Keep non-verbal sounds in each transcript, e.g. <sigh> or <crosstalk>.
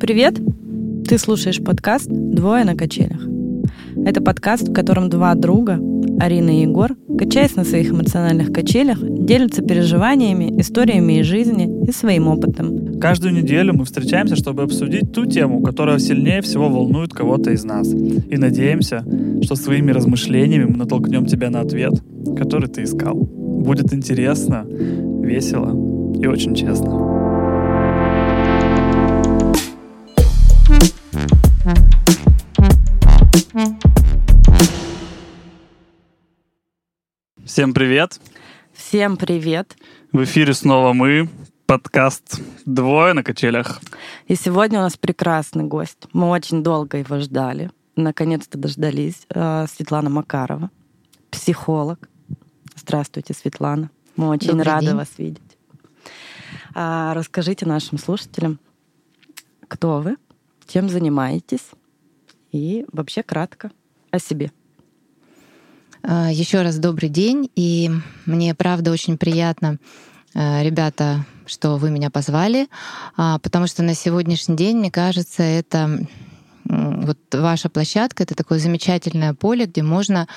Привет! Ты слушаешь подкаст «Двое на качелях». Это подкаст, в котором два друга, Арина и Егор, качаясь на своих эмоциональных качелях, делятся переживаниями, историями из жизни и своим опытом. Каждую неделю мы встречаемся, чтобы обсудить ту тему, которая сильнее всего волнует кого-то из нас. И надеемся, что своими размышлениями мы натолкнем тебя на ответ, который ты искал. Будет интересно, весело и очень честно. Всем привет! Всем привет! В эфире снова мы, подкаст «Двое на качелях». И сегодня у нас прекрасный гость. Мы очень долго его ждали. Наконец-то дождались. Э, Светлана Макарова, психолог. Здравствуйте, Светлана. Мы очень Добрый рады день. вас видеть. А, Расскажите нашим слушателям, кто вы, чем занимаетесь и вообще кратко о себе. А, Еще раз добрый день, и мне правда очень приятно, э, ребята, что вы меня позвали, а, потому что на сегодняшний день, мне кажется, это вот ваша площадка, это такое замечательное поле, где можно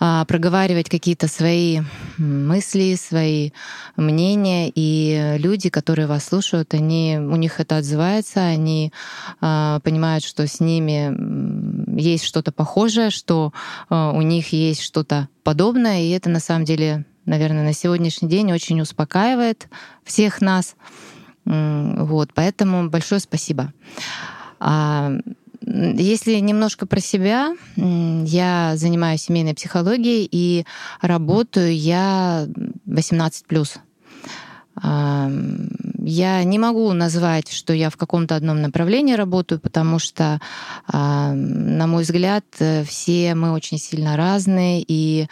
проговаривать какие-то свои мысли, свои мнения, и люди, которые вас слушают, они, у них это отзывается, они а, понимают, что с ними есть что-то похожее, что а, у них есть что-то подобное, и это на самом деле, наверное, на сегодняшний день очень успокаивает всех нас. Вот, поэтому большое спасибо. Если немножко про себя, я занимаюсь семейной психологией и работаю я 18 плюс. Я не могу назвать, что я в каком-то одном направлении работаю, потому что, на мой взгляд, э, все мы очень сильно разные, и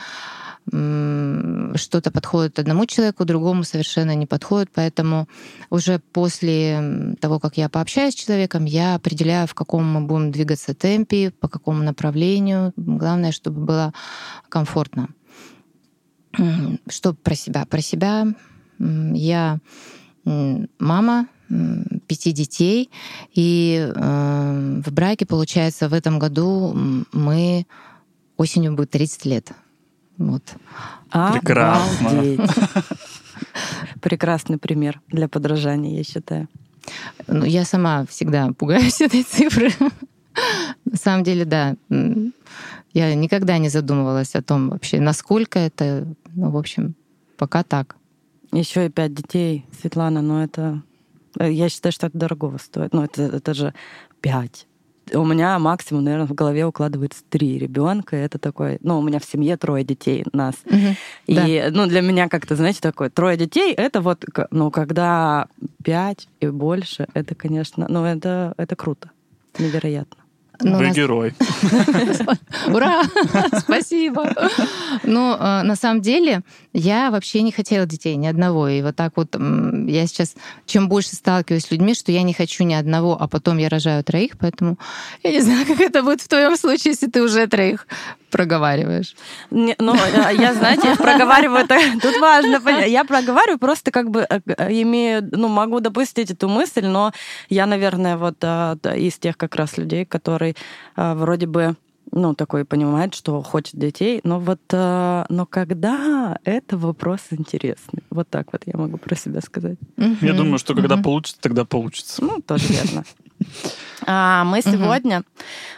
что-то подходит одному человеку, другому совершенно не подходит. Поэтому уже после того, как я пообщаюсь с человеком, я определяю, в каком мы будем двигаться темпе, по какому направлению. Главное, чтобы было комфортно. Что про себя? Про себя я мама пяти детей, и э, в браке, получается, в этом году мы осенью будет 30 лет. Вот. Прекрасно. Обалдеть. <laughs> Прекрасный пример для подражания, я считаю. Ну, я сама всегда пугаюсь <laughs> этой цифры. На самом деле, да. Я никогда не задумывалась о том вообще, насколько это, ну, в общем, пока так. Еще и пять детей, Светлана, ну это... э, Я считаю, что это дорого стоит. Ну это, это же пять. У меня максимум, наверное, в голове укладывается три ребенка. Это такой, ну, у меня в семье трое детей, нас. И, Да. ну, для меня как-то, знаете, такое, трое детей, это вот, ну, когда пять и больше, это, конечно, ну, это, это круто, невероятно. Ну, Вы нас- герой. <laughs> Ура! Спасибо! Ну, э, на самом деле, я вообще не хотела детей, ни одного. И вот так вот я сейчас, чем больше сталкиваюсь с людьми, что я не хочу ни одного, а потом я рожаю троих, поэтому я не знаю, <laughs> как это будет в твоем случае, если ты уже троих проговариваешь. Не, ну, э, я, знаете, проговариваю, так- <laughs> тут важно понять. Я проговариваю просто как бы э, э, имею, ну, могу допустить эту мысль, но я, наверное, вот из тех как раз людей, который э, вроде бы ну, такой понимает, что хочет детей, но вот, э, но когда, это вопрос интересный. Вот так вот я могу про себя сказать. Я думаю, что когда Мгм. получится, тогда получится. Ну, тоже верно. <laughs> А, Мы сегодня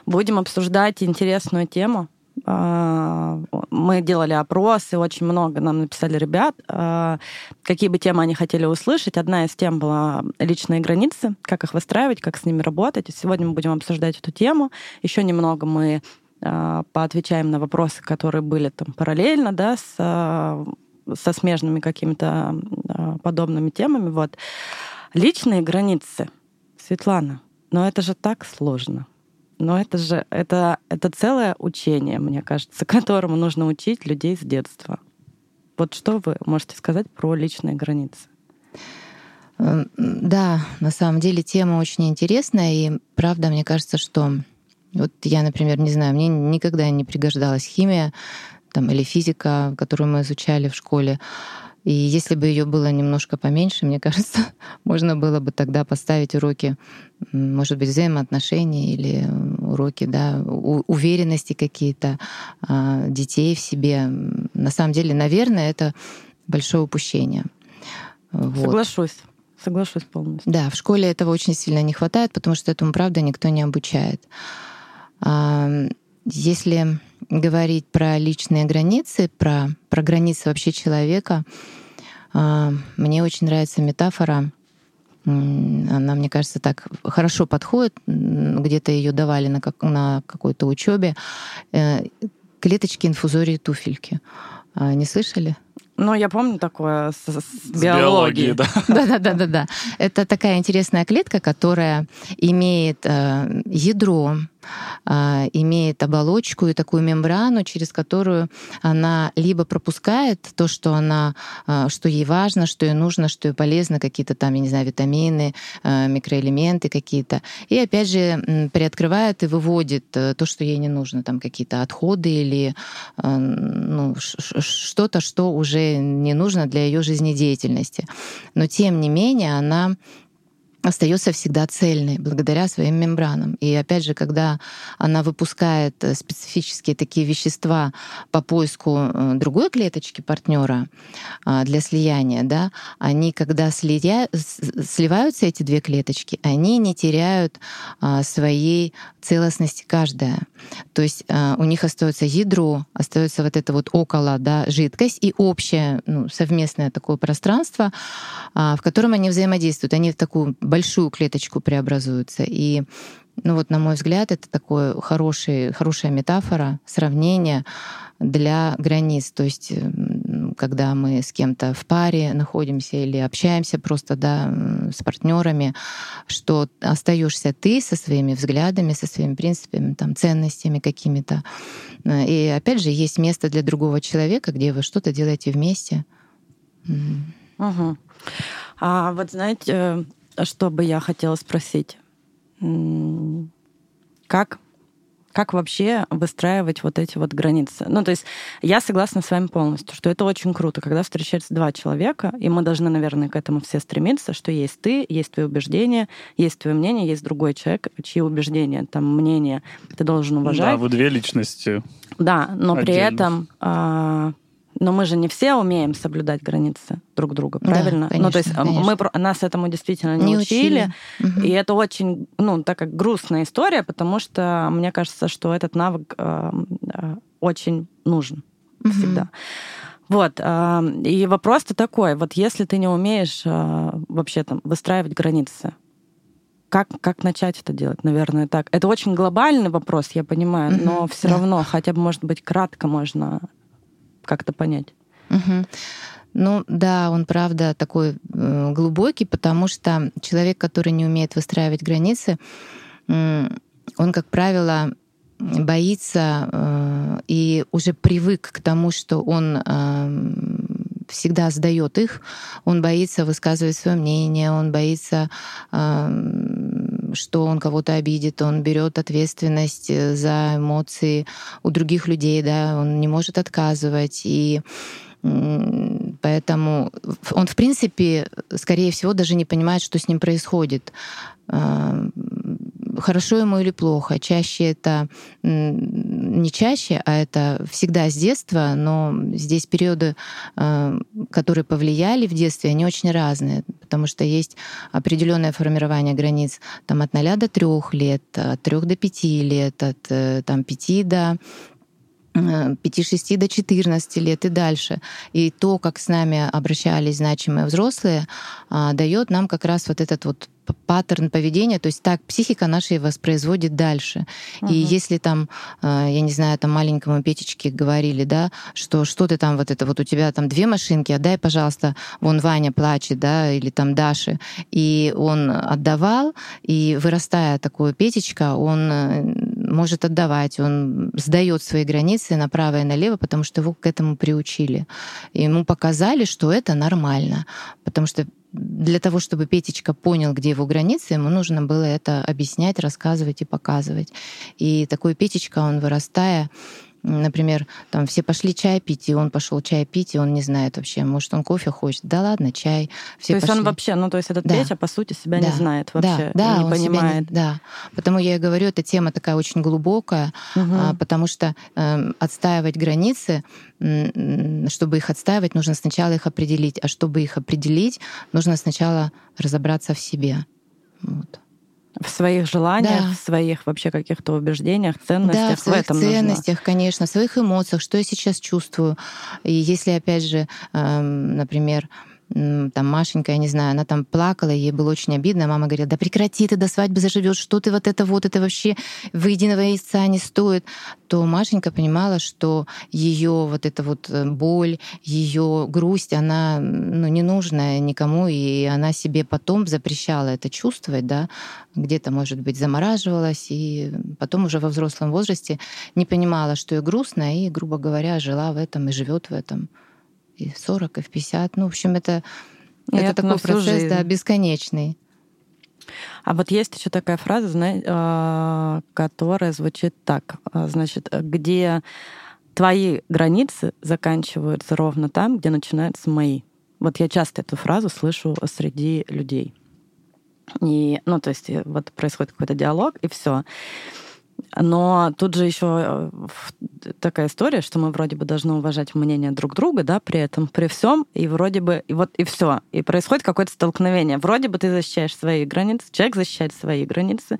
будем обсуждать интересную тему. А, Мы делали опросы, очень много нам написали ребят, а, какие бы темы они хотели услышать. Одна из тем была личные границы, как их выстраивать, как с ними работать. Сегодня мы будем обсуждать эту тему. Еще немного мы а, поотвечаем на вопросы, которые были там параллельно, да, с, со смежными какими-то подобными темами. Вот. Личные границы. Светлана, но это же так сложно. Но это же это, это целое учение, мне кажется, <laughs> которому нужно учить людей с детства. Вот что вы можете сказать про личные границы? Э, Да, на самом деле тема очень интересная, и правда, мне кажется, что вот я, например, не знаю, мне никогда не пригождалась химия там, или физика, которую мы изучали в школе. И если бы ее было немножко поменьше, мне кажется, <laughs> можно было бы тогда поставить уроки, может быть, взаимоотношений или уроки да, уверенности какие-то а, детей в себе. На самом деле, наверное, это большое упущение. Вот. Соглашусь. Соглашусь полностью. Да, в школе этого очень сильно не хватает, потому что этому, правда, никто не обучает. Если говорить про личные границы, про, про границы вообще человека, а, мне очень нравится метафора. Она, мне кажется, так хорошо подходит. Где-то ее давали на, как, на какой-то учебе. Э, клеточки инфузории туфельки. А, не слышали? Ну, я помню такое с, с, с биологией. да. <laughs> Да-да-да. да. Это такая интересная клетка, которая имеет э, ядро, имеет оболочку и такую мембрану, через которую она либо пропускает то, что она, а, что ей важно, что ей нужно, что ей полезно, какие-то там, я не знаю, витамины, а, микроэлементы какие-то, и опять же приоткрывает и выводит э, то, что ей не нужно, там какие-то отходы или ну, что-то, что уже не нужно для ее жизнедеятельности. Но тем не менее она остается всегда цельной благодаря своим мембранам. И опять же, когда она выпускает э, специфические такие вещества по поиску э, другой клеточки партнера а, для слияния, да, они, когда слия... сливаются эти две клеточки, они не теряют а, своей целостности каждая. То есть а, у них остается ядро, остается вот это вот около да, жидкость и общее ну, совместное такое пространство, в котором они взаимодействуют. Они в такую большую клеточку преобразуются. И ну вот, на мой взгляд, это такое хороший, хорошая метафора, сравнение для границ. То есть, когда мы с кем-то в паре находимся или общаемся просто да, с партнерами, что остаешься ты со своими взглядами, со своими принципами, там, ценностями какими-то. И опять же, есть место для другого человека, где вы что-то делаете вместе. Угу. А вот знаете, что бы я хотела спросить? Как как вообще выстраивать вот эти вот границы? Ну, то есть я согласна с вами полностью, что это очень круто, когда встречаются два человека, и мы должны, наверное, к этому все стремиться, что есть ты, есть твои убеждения, есть твое мнение, есть другой человек, чьи убеждения, там, мнение ты должен уважать. Да, вы две личности. Да, но отдельно. при этом а, но мы же не все умеем соблюдать границы друг друга, правильно? Да, конечно, ну, то есть конечно. мы нас этому действительно не, не учили. учили. И это очень, ну, такая грустная история, потому что мне кажется, что этот навык э, очень нужен угу. всегда. Вот. Э, и вопрос-то такой: вот если ты не умеешь э, вообще там выстраивать границы, как, как начать это делать, наверное, так. Это очень глобальный вопрос, я понимаю, но все да. равно, хотя бы, может быть, кратко можно как-то понять. Угу. Ну да, он правда такой э, глубокий, потому что человек, который не умеет выстраивать границы, э, он, как правило, боится э, и уже привык к тому, что он э, всегда сдает их, он боится высказывать свое мнение, он боится э, что он кого-то обидит, он берет ответственность э, за эмоции у других людей, да, он не может отказывать. И Поэтому он, в принципе, скорее всего, даже не понимает, что с ним происходит. А, хорошо ему или плохо. Чаще это не чаще, а это всегда с детства, но здесь периоды, а, которые повлияли в детстве, они очень разные, потому что есть определенное формирование границ там, от 0 до 3 лет, от 3 до 5 лет, от э, там, 5 до 5-6 до 14 лет и дальше. И то, как с нами обращались значимые взрослые, а, дает нам как раз вот этот вот паттерн поведения, то есть так психика наша воспроизводит дальше. Угу. И если там, а, я не знаю, там маленькому Петечке говорили, да, что что ты там вот это, вот у тебя там две машинки, отдай, пожалуйста, вон Ваня плачет, да, или там Даша, и он отдавал, и вырастая такой Петечка, он э, может отдавать, он сдает свои границы направо и налево, потому что его к этому приучили. Ему показали, что это нормально, потому что для того, чтобы Петечка понял, где его границы, ему нужно было это объяснять, рассказывать и показывать. И такой Петечка, он вырастая, например, там все пошли чай пить, и он пошел чай пить, и он не знает вообще, может, он кофе хочет. Да ладно, чай. Все то есть пошли. он вообще, ну, то есть этот да. Петя, по сути, себя да. не знает вообще, да, да, не понимает. Не, да, потому я и говорю, эта тема такая очень глубокая, угу. а, потому что э, отстаивать границы, чтобы их отстаивать, нужно сначала их определить, а чтобы их определить, нужно сначала разобраться в себе. Вот. В своих желаниях, да. в своих вообще каких-то убеждениях, ценностях. Да, в своих в этом ценностях, нужно. конечно, в своих эмоциях, что я сейчас чувствую. И если, опять же, эм, например, там Машенька, я не знаю, она там плакала, ей было очень обидно. Мама говорила, да прекрати, ты до свадьбы заживешь, что ты вот это вот, это вообще в единого яйца не стоит. То Машенька понимала, что ее вот эта вот э, боль, ее грусть, она ну, не нужна никому, и она себе потом запрещала это чувствовать, да, где-то, может быть, замораживалась, и потом уже во взрослом возрасте не понимала, что ей грустно, и, грубо говоря, жила в этом и живет в этом и в 40, и в 50. Ну, в общем, это, это, это такой процесс, жизнь. да, бесконечный. А вот есть еще такая фраза, знаете, а, которая звучит так. А, значит, где твои границы заканчиваются ровно там, где начинаются мои. Вот я часто эту фразу слышу среди людей. И, ну, то есть вот происходит какой-то диалог, и все. Но тут же еще э, такая история, что мы вроде бы должны уважать мнение друг друга, да, при этом, при всем, и вроде бы, и вот и все. И происходит какое-то столкновение. Вроде бы ты защищаешь свои границы, человек защищает свои границы,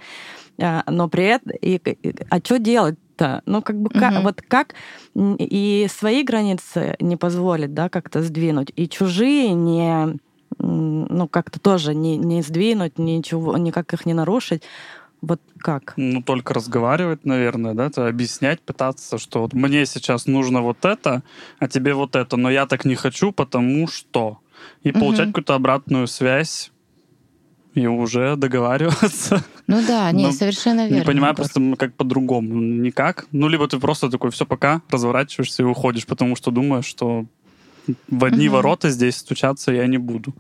а, но при этом, и, и, а что делать-то? Ну, как бы, как, вот как и свои границы не позволить, да, как-то сдвинуть, и чужие не ну, как-то тоже не, не сдвинуть, ничего, никак их не нарушить. Вот как? Ну, только разговаривать, наверное, да, это объяснять, пытаться, что вот мне сейчас нужно вот это, а тебе вот это, но я так не хочу, потому что. И угу. получать какую-то обратную связь и уже договариваться. Ну да, <laughs> не, совершенно верно. Не понимаю просто как по-другому. Никак. Ну, либо ты просто такой, все, пока, разворачиваешься и уходишь, потому что думаешь, что в одни угу. ворота здесь стучаться я не буду.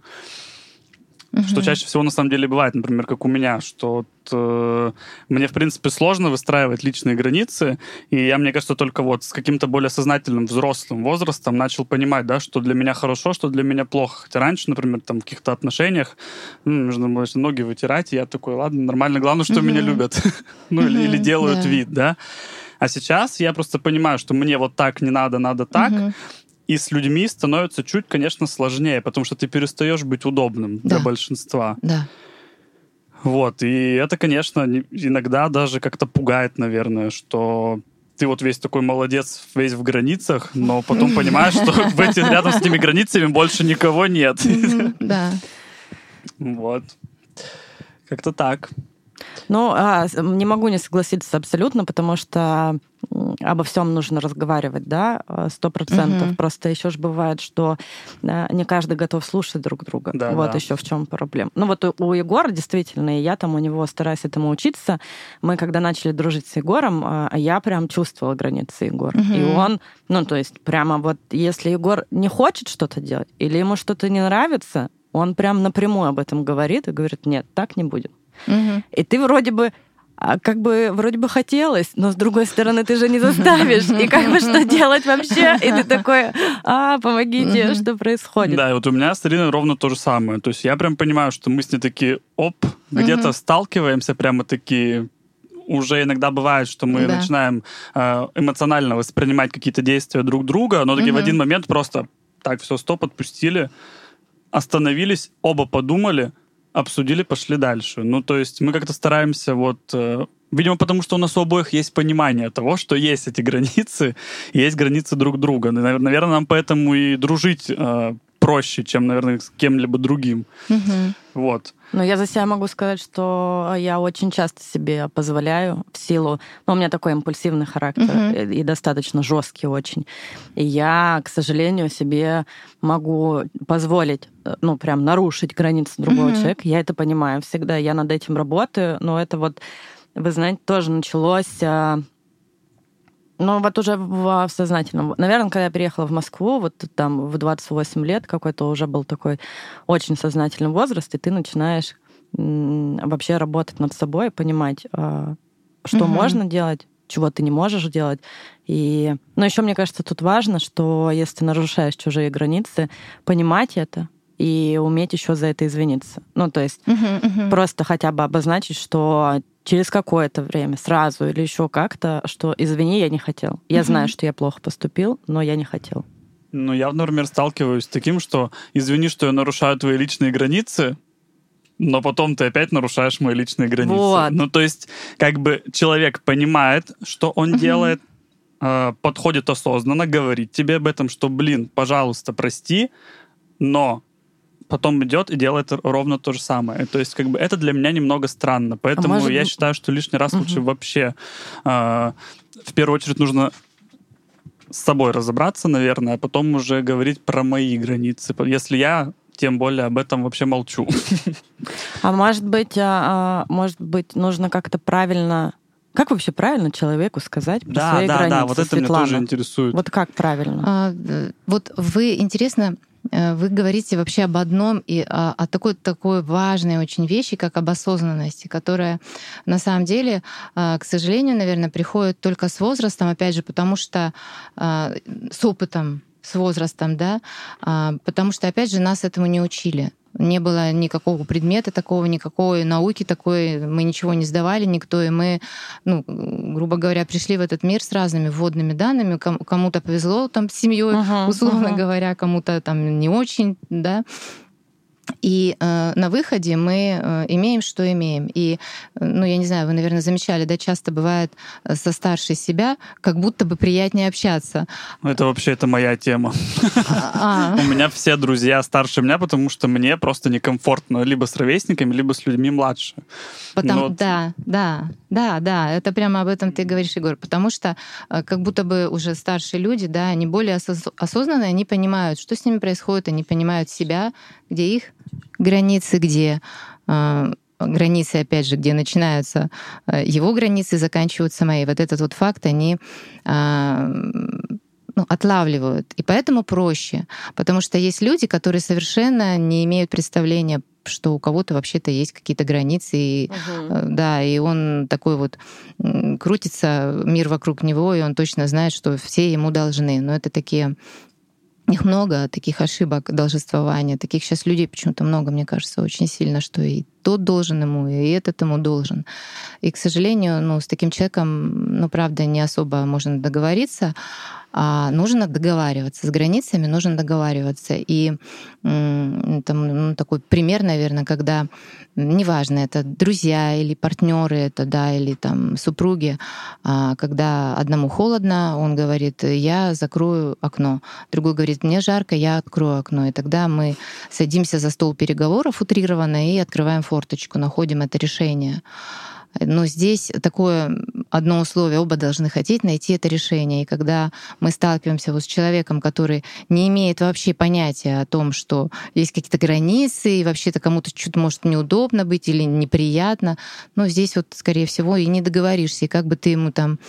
Угу. Что чаще всего на самом деле бывает, например, как у меня, что вот, э, мне, в принципе, сложно выстраивать личные границы, и я, мне кажется, только вот с каким-то более сознательным взрослым возрастом начал понимать, да, что для меня хорошо, что для меня плохо. Хотя раньше, например, там в каких-то отношениях ну, нужно было ноги вытирать, и я такой, ладно, нормально, главное, что угу. меня любят. <laughs> ну, или, или делают вид, да. А сейчас я просто понимаю, что мне вот так не надо, надо так. Угу. И с людьми становится чуть, конечно, сложнее, потому что ты перестаешь быть удобным да. для большинства. Да. Вот, и это, конечно, иногда даже как-то пугает, наверное, что ты вот весь такой молодец, весь в границах, но потом понимаешь, что <laughs> в этих, рядом с этими границами больше никого нет. Да. Вот. Как-то так. Ну, а, не могу не согласиться абсолютно, потому что обо всем нужно разговаривать, да, сто процентов. Угу. Просто еще же бывает, что не каждый готов слушать друг друга. Да, вот да. еще в чем проблема. Ну вот у, у Егора действительно, и я там у него стараюсь этому учиться. Мы когда начали дружить с Егором, а, я прям чувствовала границы Егора. Угу. И он, ну то есть прямо вот, если Егор не хочет что-то делать или ему что-то не нравится, он прям напрямую об этом говорит и говорит, нет, так не будет. Угу. И ты вроде бы как бы вроде бы хотелось, но с другой стороны ты же не заставишь. И как бы что делать вообще? И ты такой, а, помогите, что происходит? Да, и вот у меня с Ириной ровно то же самое. То есть я прям понимаю, что мы с ней такие, оп, где-то сталкиваемся прямо такие уже иногда бывает, что мы да. начинаем э, эмоционально воспринимать какие-то действия друг друга, но таки в один момент просто так, все, стоп, отпустили, остановились, оба подумали, обсудили, пошли дальше. Ну, то есть мы как-то стараемся вот... Э, видимо, потому что у нас у обоих есть понимание того, что есть эти <laughs> границы, есть границы друг друга. Наверное, нам поэтому и дружить э, проще, чем, наверное, с кем-либо другим. Угу. Вот. Ну, я за себя могу сказать, что я очень часто себе позволяю в силу... Ну, у меня такой импульсивный характер uh-huh. и, и достаточно жесткий очень. И я, к сожалению, себе могу позволить, э, ну, прям нарушить границы другого uh-huh. человека. Я это понимаю всегда. Я над этим работаю. Но это вот, вы знаете, тоже началось а, ну, вот уже в, в сознательном. Наверное, когда я переехала в Москву, вот там в 28 лет какой-то уже был такой очень сознательный возраст, и ты начинаешь вообще работать над собой, понимать, а, что угу. можно делать, чего ты не можешь делать. И... Но еще мне кажется, тут важно, что если ты нарушаешь чужие границы, понимать это, и уметь еще за это извиниться. Ну, то есть uh-huh, uh-huh. просто хотя бы обозначить, что через какое-то время, сразу или еще как-то, что извини, я не хотел. Я uh-huh. знаю, что я плохо поступил, но я не хотел. Ну, я, например, сталкиваюсь с таким, что извини, что я нарушаю твои личные границы, но потом ты опять нарушаешь мои личные границы. Вот. Ну, то есть, как бы человек понимает, что он uh-huh. делает, э, подходит осознанно, говорит тебе об этом, что, блин, пожалуйста, прости, но потом идет и делает ровно то же самое. То есть, как бы это для меня немного странно. Поэтому а я считаю, что лишний раз угу. лучше вообще э, в первую очередь нужно с собой разобраться, наверное, а потом уже говорить про мои границы. Если я тем более об этом вообще молчу. А может быть, а, а, может быть, нужно как-то правильно как вообще правильно человеку сказать про да, свои да, границы? Да, вот это Светлана? меня тоже интересует. Вот как правильно? А, вот вы, интересно, Э, вы говорите вообще об одном и о, о такой, такой важной очень вещи, как об осознанности, которая на самом деле, э, к сожалению, наверное, приходит только с возрастом, опять же, потому что э, с опытом, с возрастом, да, а, потому что, опять же, нас этому не учили. Не было никакого предмета такого, никакой науки такой, мы ничего не сдавали никто, и мы, ну, грубо говоря, пришли в этот мир с разными вводными данными. Кому-то повезло там с семьей, uh-huh, условно uh-huh. говоря, кому-то там не очень, да. И э, на выходе мы э, имеем, что имеем. И, э, ну, я не знаю, вы, наверное, замечали, да, часто бывает э, со старшей себя, как будто бы приятнее общаться. Это вообще это моя тема. А. У меня все друзья старше меня, потому что мне просто некомфортно либо с ровесниками, либо с людьми младше. Потому, Да, да, да, да, это прямо об этом ты говоришь, Егор, потому что э, как будто бы уже старшие люди, да, они более осознанные, они понимают, что с ними происходит, они понимают себя, где их границы, где э, границы, опять же, где начинаются э, его границы, заканчиваются мои. Вот этот вот факт они э, ну, отлавливают. И поэтому проще. Потому что есть люди, которые совершенно не имеют представления, что у кого-то вообще-то есть какие-то границы, и, угу. да, и он такой вот крутится, мир вокруг него, и он точно знает, что все ему должны. Но это такие их много, таких ошибок должествования. Таких сейчас людей почему-то много, мне кажется, очень сильно, что и тот должен ему, и этот ему должен. И, к сожалению, ну, с таким человеком, ну, правда, не особо можно договориться, а нужно договариваться. С границами нужно договариваться. И там, ну, такой пример, наверное, когда неважно, это друзья или партнеры, это да, или там супруги, а, когда одному холодно, он говорит, я закрою окно, другой говорит, мне жарко, я открою окно, и тогда мы садимся за стол переговоров утрированно и открываем форточку, находим это решение. Но здесь такое одно условие, оба должны хотеть найти это решение. И когда мы сталкиваемся вот с человеком, который не имеет вообще понятия о том, что есть какие-то границы, и вообще-то кому-то что-то может неудобно быть или неприятно, но здесь вот, скорее всего, и не договоришься. И как бы ты ему там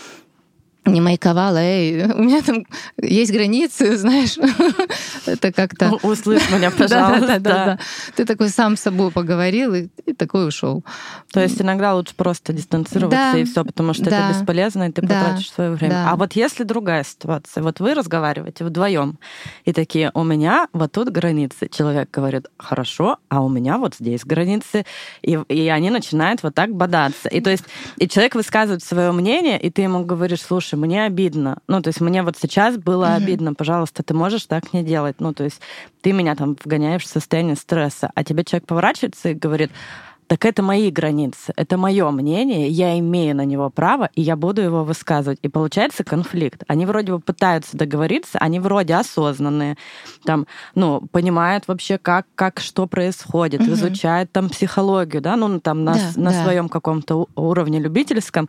не маяковала, эй, <laughs> у меня там есть границы, <laughs> знаешь, <laughs> это как-то... Услышь меня, пожалуйста. да, да, да, да. Ты такой сам с собой поговорил и, и такой ушел. То есть иногда лучше просто дистанцироваться да, и все, потому что да, это бесполезно, и ты да, потратишь свое время. Да. А вот если другая ситуация, вот вы разговариваете вдвоем и такие, у меня вот тут границы. Человек говорит, хорошо, а у меня вот здесь границы, и, и они начинают вот так бодаться. И то есть и человек высказывает свое мнение, и ты ему говоришь, слушай, слушай, мне обидно. Ну, то есть мне вот сейчас было mm-hmm. обидно, пожалуйста, ты можешь так не делать. Ну, то есть ты меня там вгоняешь в состояние стресса, а тебе человек поворачивается и говорит, так это мои границы, это мое мнение, я имею на него право, и я буду его высказывать. И получается конфликт. Они вроде бы пытаются договориться, они вроде осознанные, там, ну, понимают вообще, как, как что происходит, угу. изучают там психологию, да, ну, там на, да, на да. своем каком-то уровне любительском.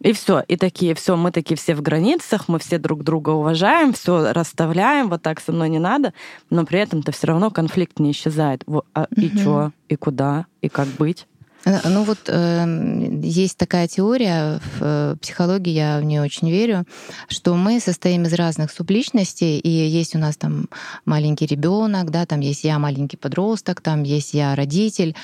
И все, и такие, все, мы такие все в границах, мы все друг друга уважаем, все расставляем, вот так со мной не надо, но при этом-то все равно конфликт не исчезает. А, и угу. что, и куда, и как быть? Э, ну вот э, есть такая теория в э, психологии, я в нее очень верю, что мы состоим из разных субличностей, и есть у нас там маленький ребенок, да, там есть я маленький подросток, там есть я родитель,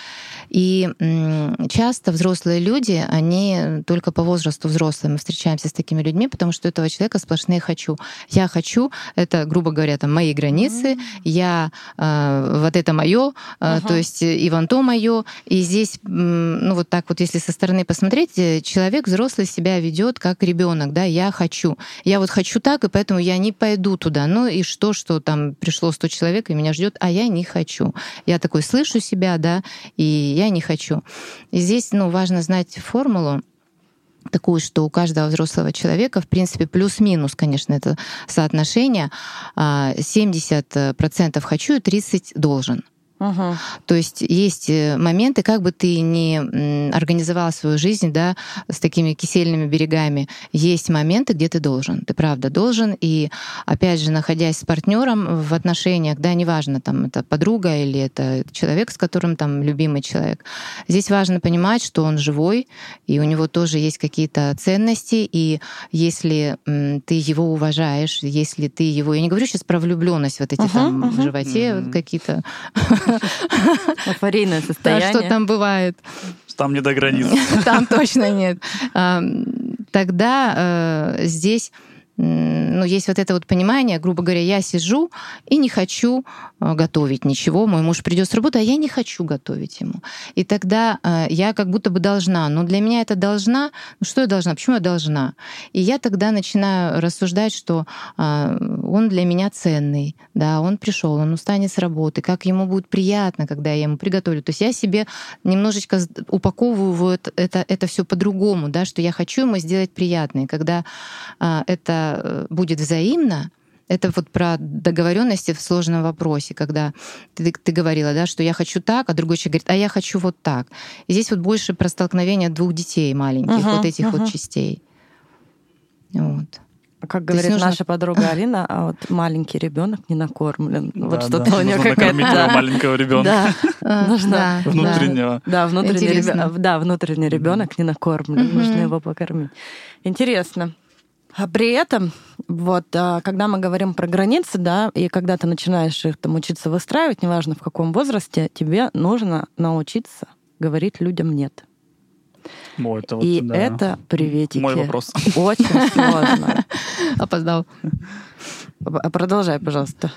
и э, часто взрослые люди, они только по возрасту взрослые, мы встречаемся с такими людьми, потому что у этого человека сплошные хочу. Я хочу, это, грубо говоря, там мои границы, mm-hmm. я э, вот это мое, э, uh-huh. то есть и вон то мое, и здесь ну вот так вот, если со стороны посмотреть, э, человек взрослый себя ведет как ребенок, да, я хочу, я вот хочу так, и поэтому я не пойду туда. Ну и что, что там пришло 100 человек и меня ждет, а я не хочу. Я такой слышу себя, да, и я не хочу. И здесь, ну, важно знать формулу, такую, что у каждого взрослого человека, в принципе, плюс-минус, конечно, это соотношение, 70% а, хочу и 30% должен. Угу. То есть есть э, моменты, как бы ты ни организовал свою жизнь, да, с такими кисельными берегами, есть моменты, где ты должен, ты правда должен, и опять же, находясь с партнером в отношениях, да, неважно, там это подруга или это человек, с которым там любимый человек, здесь важно понимать, что он живой, и у него тоже есть какие-то ценности, и если ты его уважаешь, если ты его, я не говорю сейчас про влюбленность, вот эти uh-huh, там uh-huh. в животе uh-huh. какие-то <laughs> <laughs> Аварийное состояние. Да, что там бывает. Там не до границ. Там точно нет. Тогда э, здесь ну, есть вот это вот понимание, грубо говоря, я сижу и не хочу э, готовить ничего, мой муж придет с работы, а я не хочу готовить ему. И тогда э, я как будто бы должна. Но для меня это должна. Ну, что я должна? Почему я должна? И я тогда начинаю рассуждать, что э, он для меня ценный, да, он пришел, он устанет с работы, как ему будет приятно, когда я ему приготовлю. То есть я себе немножечко упаковываю вот это, это все по-другому, да, что я хочу ему сделать приятно. И когда это Э, будет взаимно, это вот про договоренности в сложном вопросе, когда ты, ты говорила, да, что я хочу так, а другой человек говорит, а я хочу вот так. И здесь вот больше про столкновение двух детей маленьких, uh-huh, вот этих uh-huh. вот частей. Вот. Как говорит нужно... наша подруга Алина, а вот маленький ребенок не накормлен. Да, вот что-то у нее какая-то... маленького ребенка. <laughs> Нужно внутреннего. Да, внутренний ребенок. Да, внутренний ребенок не накормлен. Нужно его покормить. Интересно. А при этом, вот, а, когда мы говорим про границы, да, и когда ты начинаешь их там учиться выстраивать, неважно в каком возрасте, тебе нужно научиться говорить людям нет. О, это вот, и да. это приветики. Мой вопрос. Очень сложно. <laughs> Опоздал. Продолжай, пожалуйста.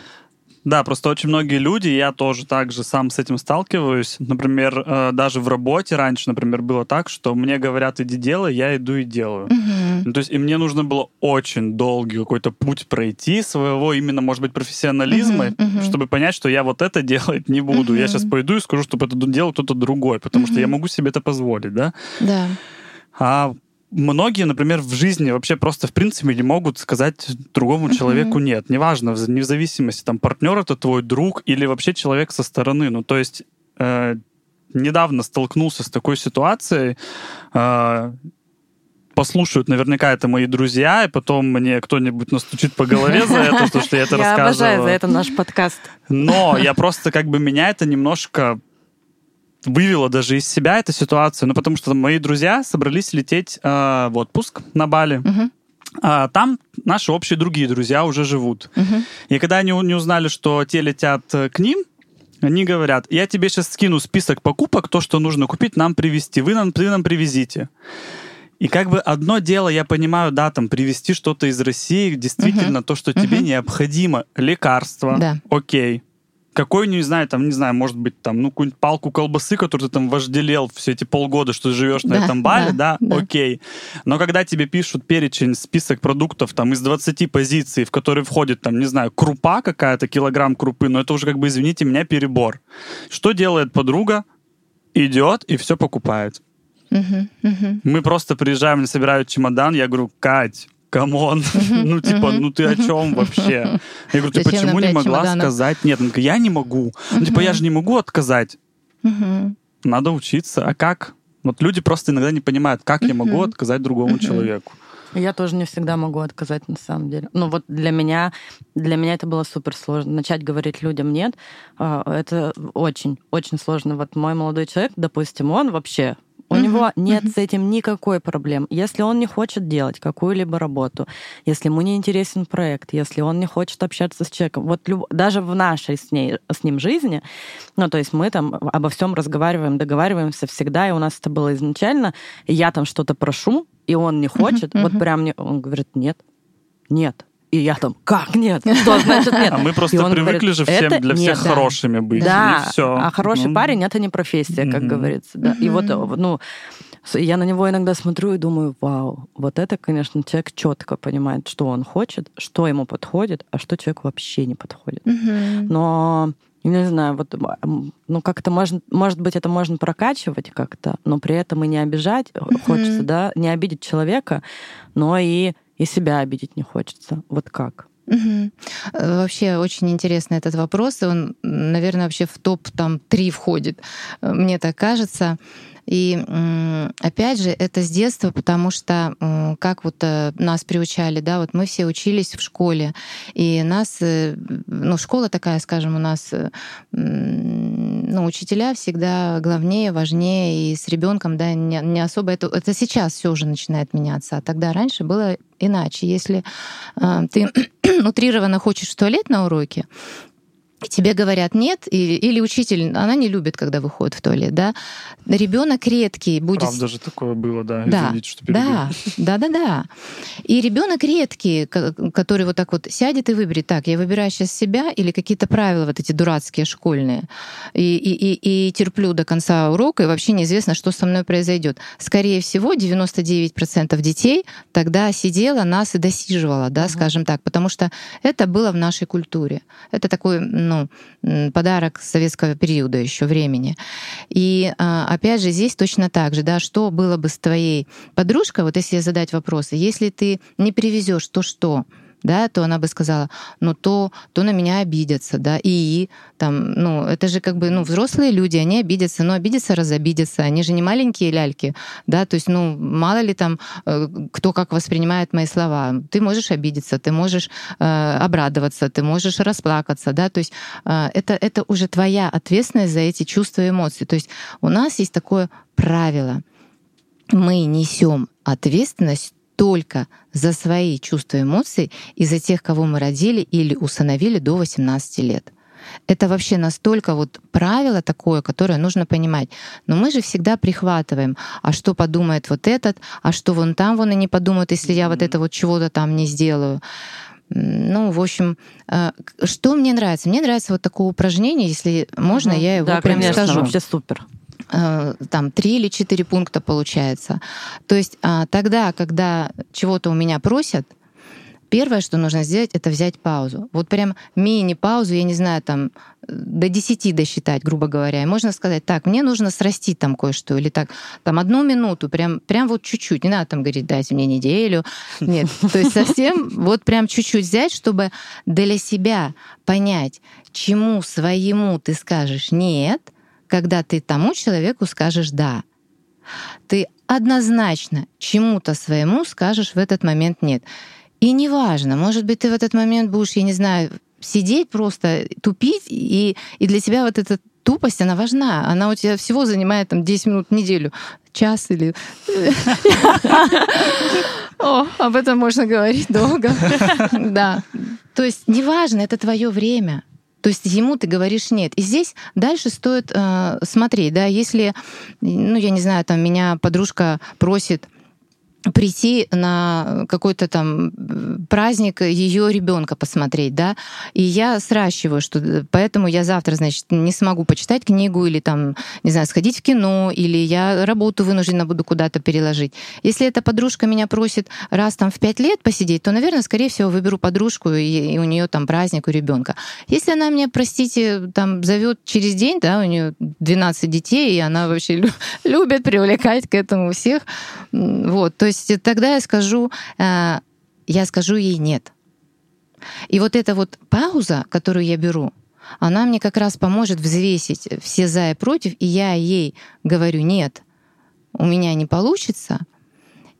Да, просто очень многие люди, я тоже так же сам с этим сталкиваюсь. Например, э, даже в работе раньше, например, было так, что мне говорят, иди делай, я иду и делаю. Угу. Ну, то есть и мне нужно было очень долгий какой-то путь пройти своего именно, может быть, профессионализма, угу, угу. чтобы понять, что я вот это <laughs> делать не буду. Угу. Я сейчас пойду и скажу, чтобы это делал кто-то другой, потому угу. что я могу себе это позволить, да? Да. А многие, например, в жизни вообще просто в принципе не могут сказать другому человеку нет. Неважно, вне зависимости, там партнер это твой друг или вообще человек со стороны. Ну, то есть э, недавно столкнулся с такой ситуацией. Э, послушают наверняка это мои друзья, и потом мне кто-нибудь настучит по голове за это, что я это рассказываю. <laughs> Я обожаю за это наш подкаст. Но я просто как бы меня это немножко вывела даже из себя эта ситуация, ну, потому что мои друзья собрались лететь э, в отпуск на Бали. Угу. А там наши общие другие друзья уже живут. Угу. И когда они не узнали, что те летят э, к ним, они говорят, я тебе сейчас скину список покупок, то, что нужно купить, нам привезти. Вы нам, вы нам привезите. И как бы одно дело, я понимаю, да, там привезти что-то из России, действительно, uh то, что uh тебе необходимо, лекарства, да. окей какой, не знаю, там, не знаю, может быть, там, ну, какую-нибудь палку колбасы, которую ты там вожделел все эти полгода, что ты живешь на этом Бали, да, да, да, окей. Но когда тебе пишут перечень, список продуктов там из 20 позиций, в которые входит, там, не знаю, крупа какая-то, килограмм крупы, но это уже, как бы, извините меня, перебор. Что делает подруга? Идет и все покупает. Uh-huh, uh-huh. Мы просто приезжаем, собирают чемодан, я говорю, Кать, come on, ну типа, ну ты о чем вообще? Я говорю, ты почему не могла сказать нет? Я не могу. Ну типа, я же не могу отказать. Надо учиться. А как? Вот люди просто иногда не понимают, как я могу отказать другому человеку. Я тоже не всегда могу отказать, на самом деле. Ну вот для меня, для меня это было супер сложно. Начать говорить людям нет, а, это очень, очень сложно. Вот мой молодой человек, допустим, он вообще у uh-huh. него нет uh-huh. с этим никакой проблем. Если он не хочет делать какую-либо работу, если ему не интересен проект, если он не хочет общаться с человеком, вот люб... даже в нашей с, ней, с ним жизни, ну, то есть мы там обо всем разговариваем, договариваемся всегда, и у нас это было изначально, я там что-то прошу, и он не хочет, uh-huh. вот прям не... он говорит, нет, нет, и я там, как нет? Что значит нет? А мы просто привыкли говорит, же всем для всех нет, хорошими быть. Да, и все. а хороший ну, парень это не профессия, как угу. говорится. Да. Угу. И вот, ну, я на него иногда смотрю и думаю, вау, вот это, конечно, человек четко понимает, что он хочет, что ему подходит, а что человеку вообще не подходит. Угу. Но не знаю, вот, ну, как-то можно, может быть, это можно прокачивать как-то, но при этом и не обижать mm хочется, да, не обидеть человека, но и и себя обидеть не хочется. Вот как? Угу. Вообще очень интересный этот вопрос, и он, наверное, вообще в топ там три входит, мне так кажется. И опять же, это с детства, потому что как вот э, нас приучали, да, вот мы все учились в школе, и нас, э, ну, школа такая, скажем, у нас, э, ну, учителя всегда главнее, важнее, и с ребенком, да, не, не особо это, это сейчас все уже начинает меняться, а тогда раньше было иначе. Если э, ты <clears throat> утрированно хочешь в туалет на уроке, тебе говорят нет, или, или учитель, она не любит, когда выходит в туалет, да, ребенок редкий будет... Правда же такое было, да, да, извините, что да, да, да, да. И ребенок редкий, который вот так вот сядет и выберет, так, я выбираю сейчас себя или какие-то правила вот эти дурацкие школьные, и, и, и, и терплю до конца урока, и вообще неизвестно, что со мной произойдет. Скорее всего, 99% детей тогда сидела, нас и досиживала, да, угу. скажем так, потому что это было в нашей культуре. Это такой ну, подарок советского периода еще времени. И а, опять же, здесь точно так же, да, что было бы с твоей подружкой, вот если задать вопросы, если ты не привезешь то что, да, то она бы сказала, ну то, то на меня обидятся, да, и там, ну это же как бы, ну взрослые люди, они обидятся, но обидятся, разобидятся, они же не маленькие ляльки, да, то есть, ну мало ли там э, кто как воспринимает мои слова, ты можешь обидеться, ты можешь э, обрадоваться, ты можешь расплакаться, да, то есть э, это это уже твоя ответственность за эти чувства и эмоции, то есть у нас есть такое правило, мы несем ответственность только за свои чувства и эмоции и за тех, кого мы родили или усыновили до 18 лет. Это вообще настолько вот правило такое, которое нужно понимать. Но мы же всегда прихватываем, а что подумает вот этот, а что вон там вон и не подумают, если я вот это вот чего-то там не сделаю. Ну, в общем, э, что мне нравится? Мне нравится вот такое упражнение, если можно, угу. я его да, прям конечно, скажу. вообще супер. Э, там три или четыре пункта получается. То есть а, тогда, когда чего-то у меня просят, первое, что нужно сделать, это взять паузу. Вот прям мини-паузу, я не знаю, там до 10 досчитать, грубо говоря. И можно сказать, так, мне нужно срастить там кое-что, или так, там одну минуту, прям, прям вот чуть-чуть. Не надо там говорить, дайте мне неделю. Нет, то есть совсем вот прям чуть-чуть взять, чтобы для себя понять, чему своему ты скажешь нет — когда ты тому человеку скажешь «да». Ты однозначно чему-то своему скажешь в этот момент «нет». И неважно, может быть, ты в этот момент будешь, я не знаю, сидеть просто, тупить, и, и для тебя вот эта тупость, она важна. Она у тебя всего занимает там 10 минут в неделю, час или... <laughs> О, об этом можно говорить долго. <laughs> Да. То есть неважно, это твое время. То есть ему ты говоришь нет. И здесь дальше стоит э, смотреть, да, если, ну, я не знаю, там меня подружка просит прийти на какой-то там праздник ее ребенка посмотреть, да, и я сращиваю, что поэтому я завтра, значит, не смогу почитать книгу или там, не знаю, сходить в кино, или я работу вынуждена буду куда-то переложить. Если эта подружка меня просит раз там в пять лет посидеть, то, наверное, скорее всего, выберу подружку, и, и у нее там праздник у ребенка. Если она меня, простите, там зовет через день, да, у нее 12 детей, и она вообще <laughs> любит привлекать к этому всех, вот, то есть тогда я скажу, э, я скажу ей нет. И вот эта вот пауза, которую я беру, она мне как раз поможет взвесить все за и против, и я ей говорю нет, у меня не получится.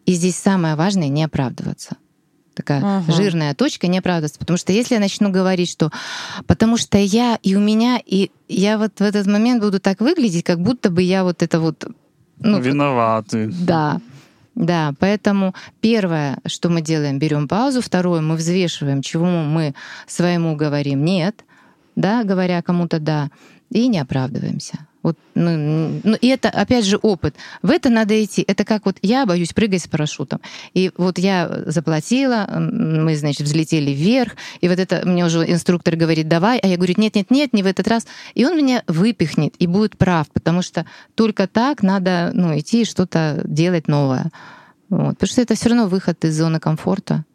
И здесь самое важное не оправдываться такая угу. жирная точка, не оправдываться. Потому что если я начну говорить, что потому что я и у меня, и я вот в этот момент буду так выглядеть, как будто бы я вот это вот... Ну, Виноваты. Да. Да, поэтому первое, что мы делаем, берем паузу, второе, мы взвешиваем, чего мы своему говорим нет, да, говоря кому-то да, и не оправдываемся. Вот, ну, ну, и это, опять же, опыт. В это надо идти. Это как вот я боюсь прыгать с парашютом. И вот я заплатила, мы, значит, взлетели вверх, и вот это мне уже инструктор говорит, давай, а я говорю, нет-нет-нет, не в этот раз. И он меня выпихнет и будет прав, потому что только так надо ну, идти и что-то делать новое. Вот. Потому что это все равно выход из зоны комфорта.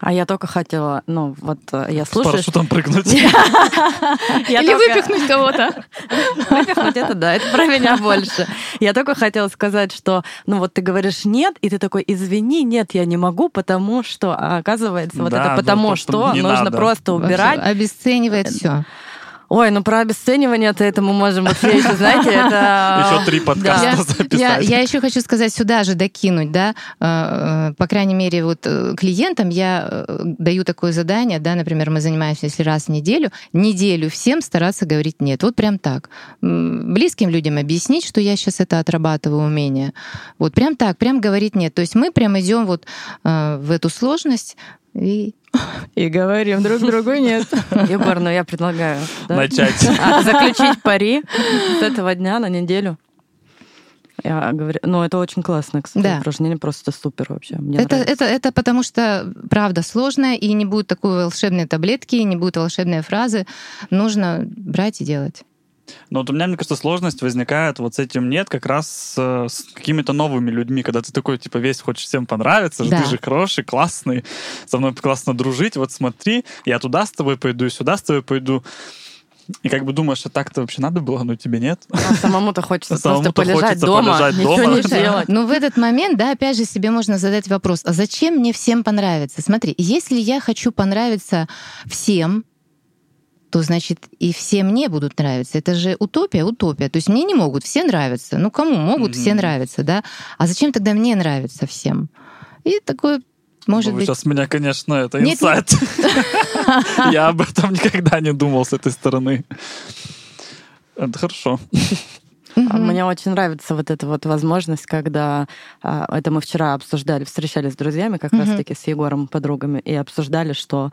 А я только хотела, ну, вот э, я слушаю... С парашютом прыгнуть. <laughs> Или выпихнуть кого-то. <laughs> Выпихнуть это да, это про меня больше. Я только хотела сказать, что, ну вот ты говоришь нет, и ты такой, извини, нет, я не могу, потому что, а оказывается, вот это потому что нужно просто убирать. Обесценивает все. Ой, ну про обесценивание-то это мы можем вообще еще, знаете, это... <laughs> Еще три подкаста я, <laughs> записать. Я, я еще хочу сказать, сюда же докинуть, да, э, э, по крайней мере, вот э, клиентам я даю такое задание, да, например, мы занимаемся, если раз в неделю, неделю всем стараться говорить нет. Вот прям так. Близким людям объяснить, что я сейчас это отрабатываю умение. Вот прям так, прям говорить нет. То есть мы прям идем вот в эту сложность, и, и говорим друг другу нет. Егор, ну я предлагаю да? начать. А, заключить пари с этого дня на неделю. Я говорю, ну это очень классно, кстати, да. упражнение просто супер вообще. Мне это, это, это потому что правда сложная, и не будет такой волшебной таблетки, не будет волшебной фразы. Нужно брать и делать. Но вот у меня, мне кажется, сложность возникает вот с этим нет как раз с, с какими-то новыми людьми, когда ты такой, типа, весь хочешь всем понравиться, да. ты же хороший, классный, со мной классно дружить, вот смотри, я туда с тобой пойду, и сюда с тобой пойду. И как бы думаешь, а так-то вообще надо было, но тебе нет. А самому-то хочется самому просто полежать хочется дома, полежать ничего дома. не делать. Но в этот момент, да, опять же, себе можно задать вопрос, а зачем мне всем понравиться? Смотри, если я хочу понравиться всем, то значит и все мне будут нравиться. Это же утопия, утопия. То есть мне не могут все нравиться. Ну кому могут mm-hmm. все нравиться, да? А зачем тогда мне нравится всем? И такое может ну, быть... Сейчас меня, конечно, это Нет, инсайт. <laughs> Я об этом никогда не думал с этой стороны. Это хорошо. Mm-hmm. Мне очень нравится вот эта вот возможность, когда а, это мы вчера обсуждали, встречались с друзьями, как mm-hmm. раз-таки с Егором, подругами, и обсуждали, что а,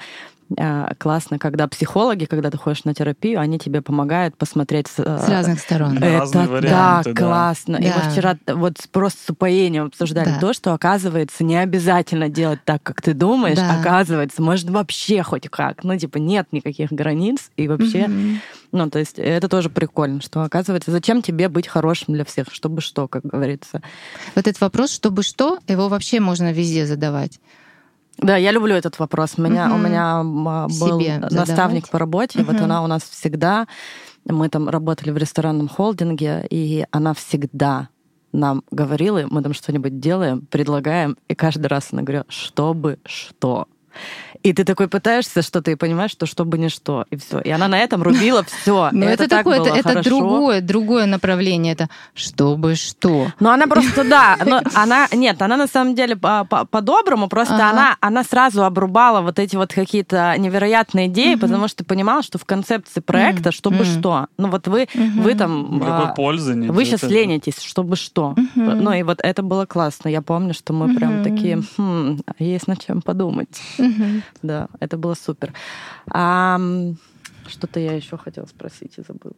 классно, когда психологи, когда ты ходишь на терапию, они тебе помогают посмотреть с, с разных сторон. Это, Разные варианты, да, классно. Да. И мы вчера вот просто с упоением обсуждали да. то, что оказывается не обязательно делать так, как ты думаешь, да. оказывается, может вообще хоть как. Ну типа нет никаких границ и вообще, угу. ну то есть это тоже прикольно, что оказывается, зачем тебе быть хорошим для всех, чтобы что, как говорится. Вот этот вопрос, чтобы что, его вообще можно везде задавать. Да, я люблю этот вопрос. У меня, угу. у меня был Себе наставник задавать. по работе, угу. вот она у нас всегда, мы там работали в ресторанном холдинге, и она всегда нам говорила, мы там что-нибудь делаем, предлагаем, и каждый раз она говорила, чтобы что. И ты такой пытаешься что-то и понимаешь, что чтобы не что, и все. И она на этом рубила <laughs> все. Но это, это такое, это, это другое, другое направление. Это чтобы что. Ну она просто да, <laughs> но она нет, она на самом деле по-доброму, просто ага. она она сразу обрубала вот эти вот какие-то невероятные идеи, угу. потому что понимала, что в концепции проекта чтобы угу. что. Ну вот вы угу. вы там Никакой пользы нет. Вы сейчас ленитесь, чтобы что. Угу. Ну и вот это было классно. Я помню, что мы угу. прям такие, хм, есть над чем подумать. Угу. Да, это было супер. А, что-то я еще хотела спросить и забыла.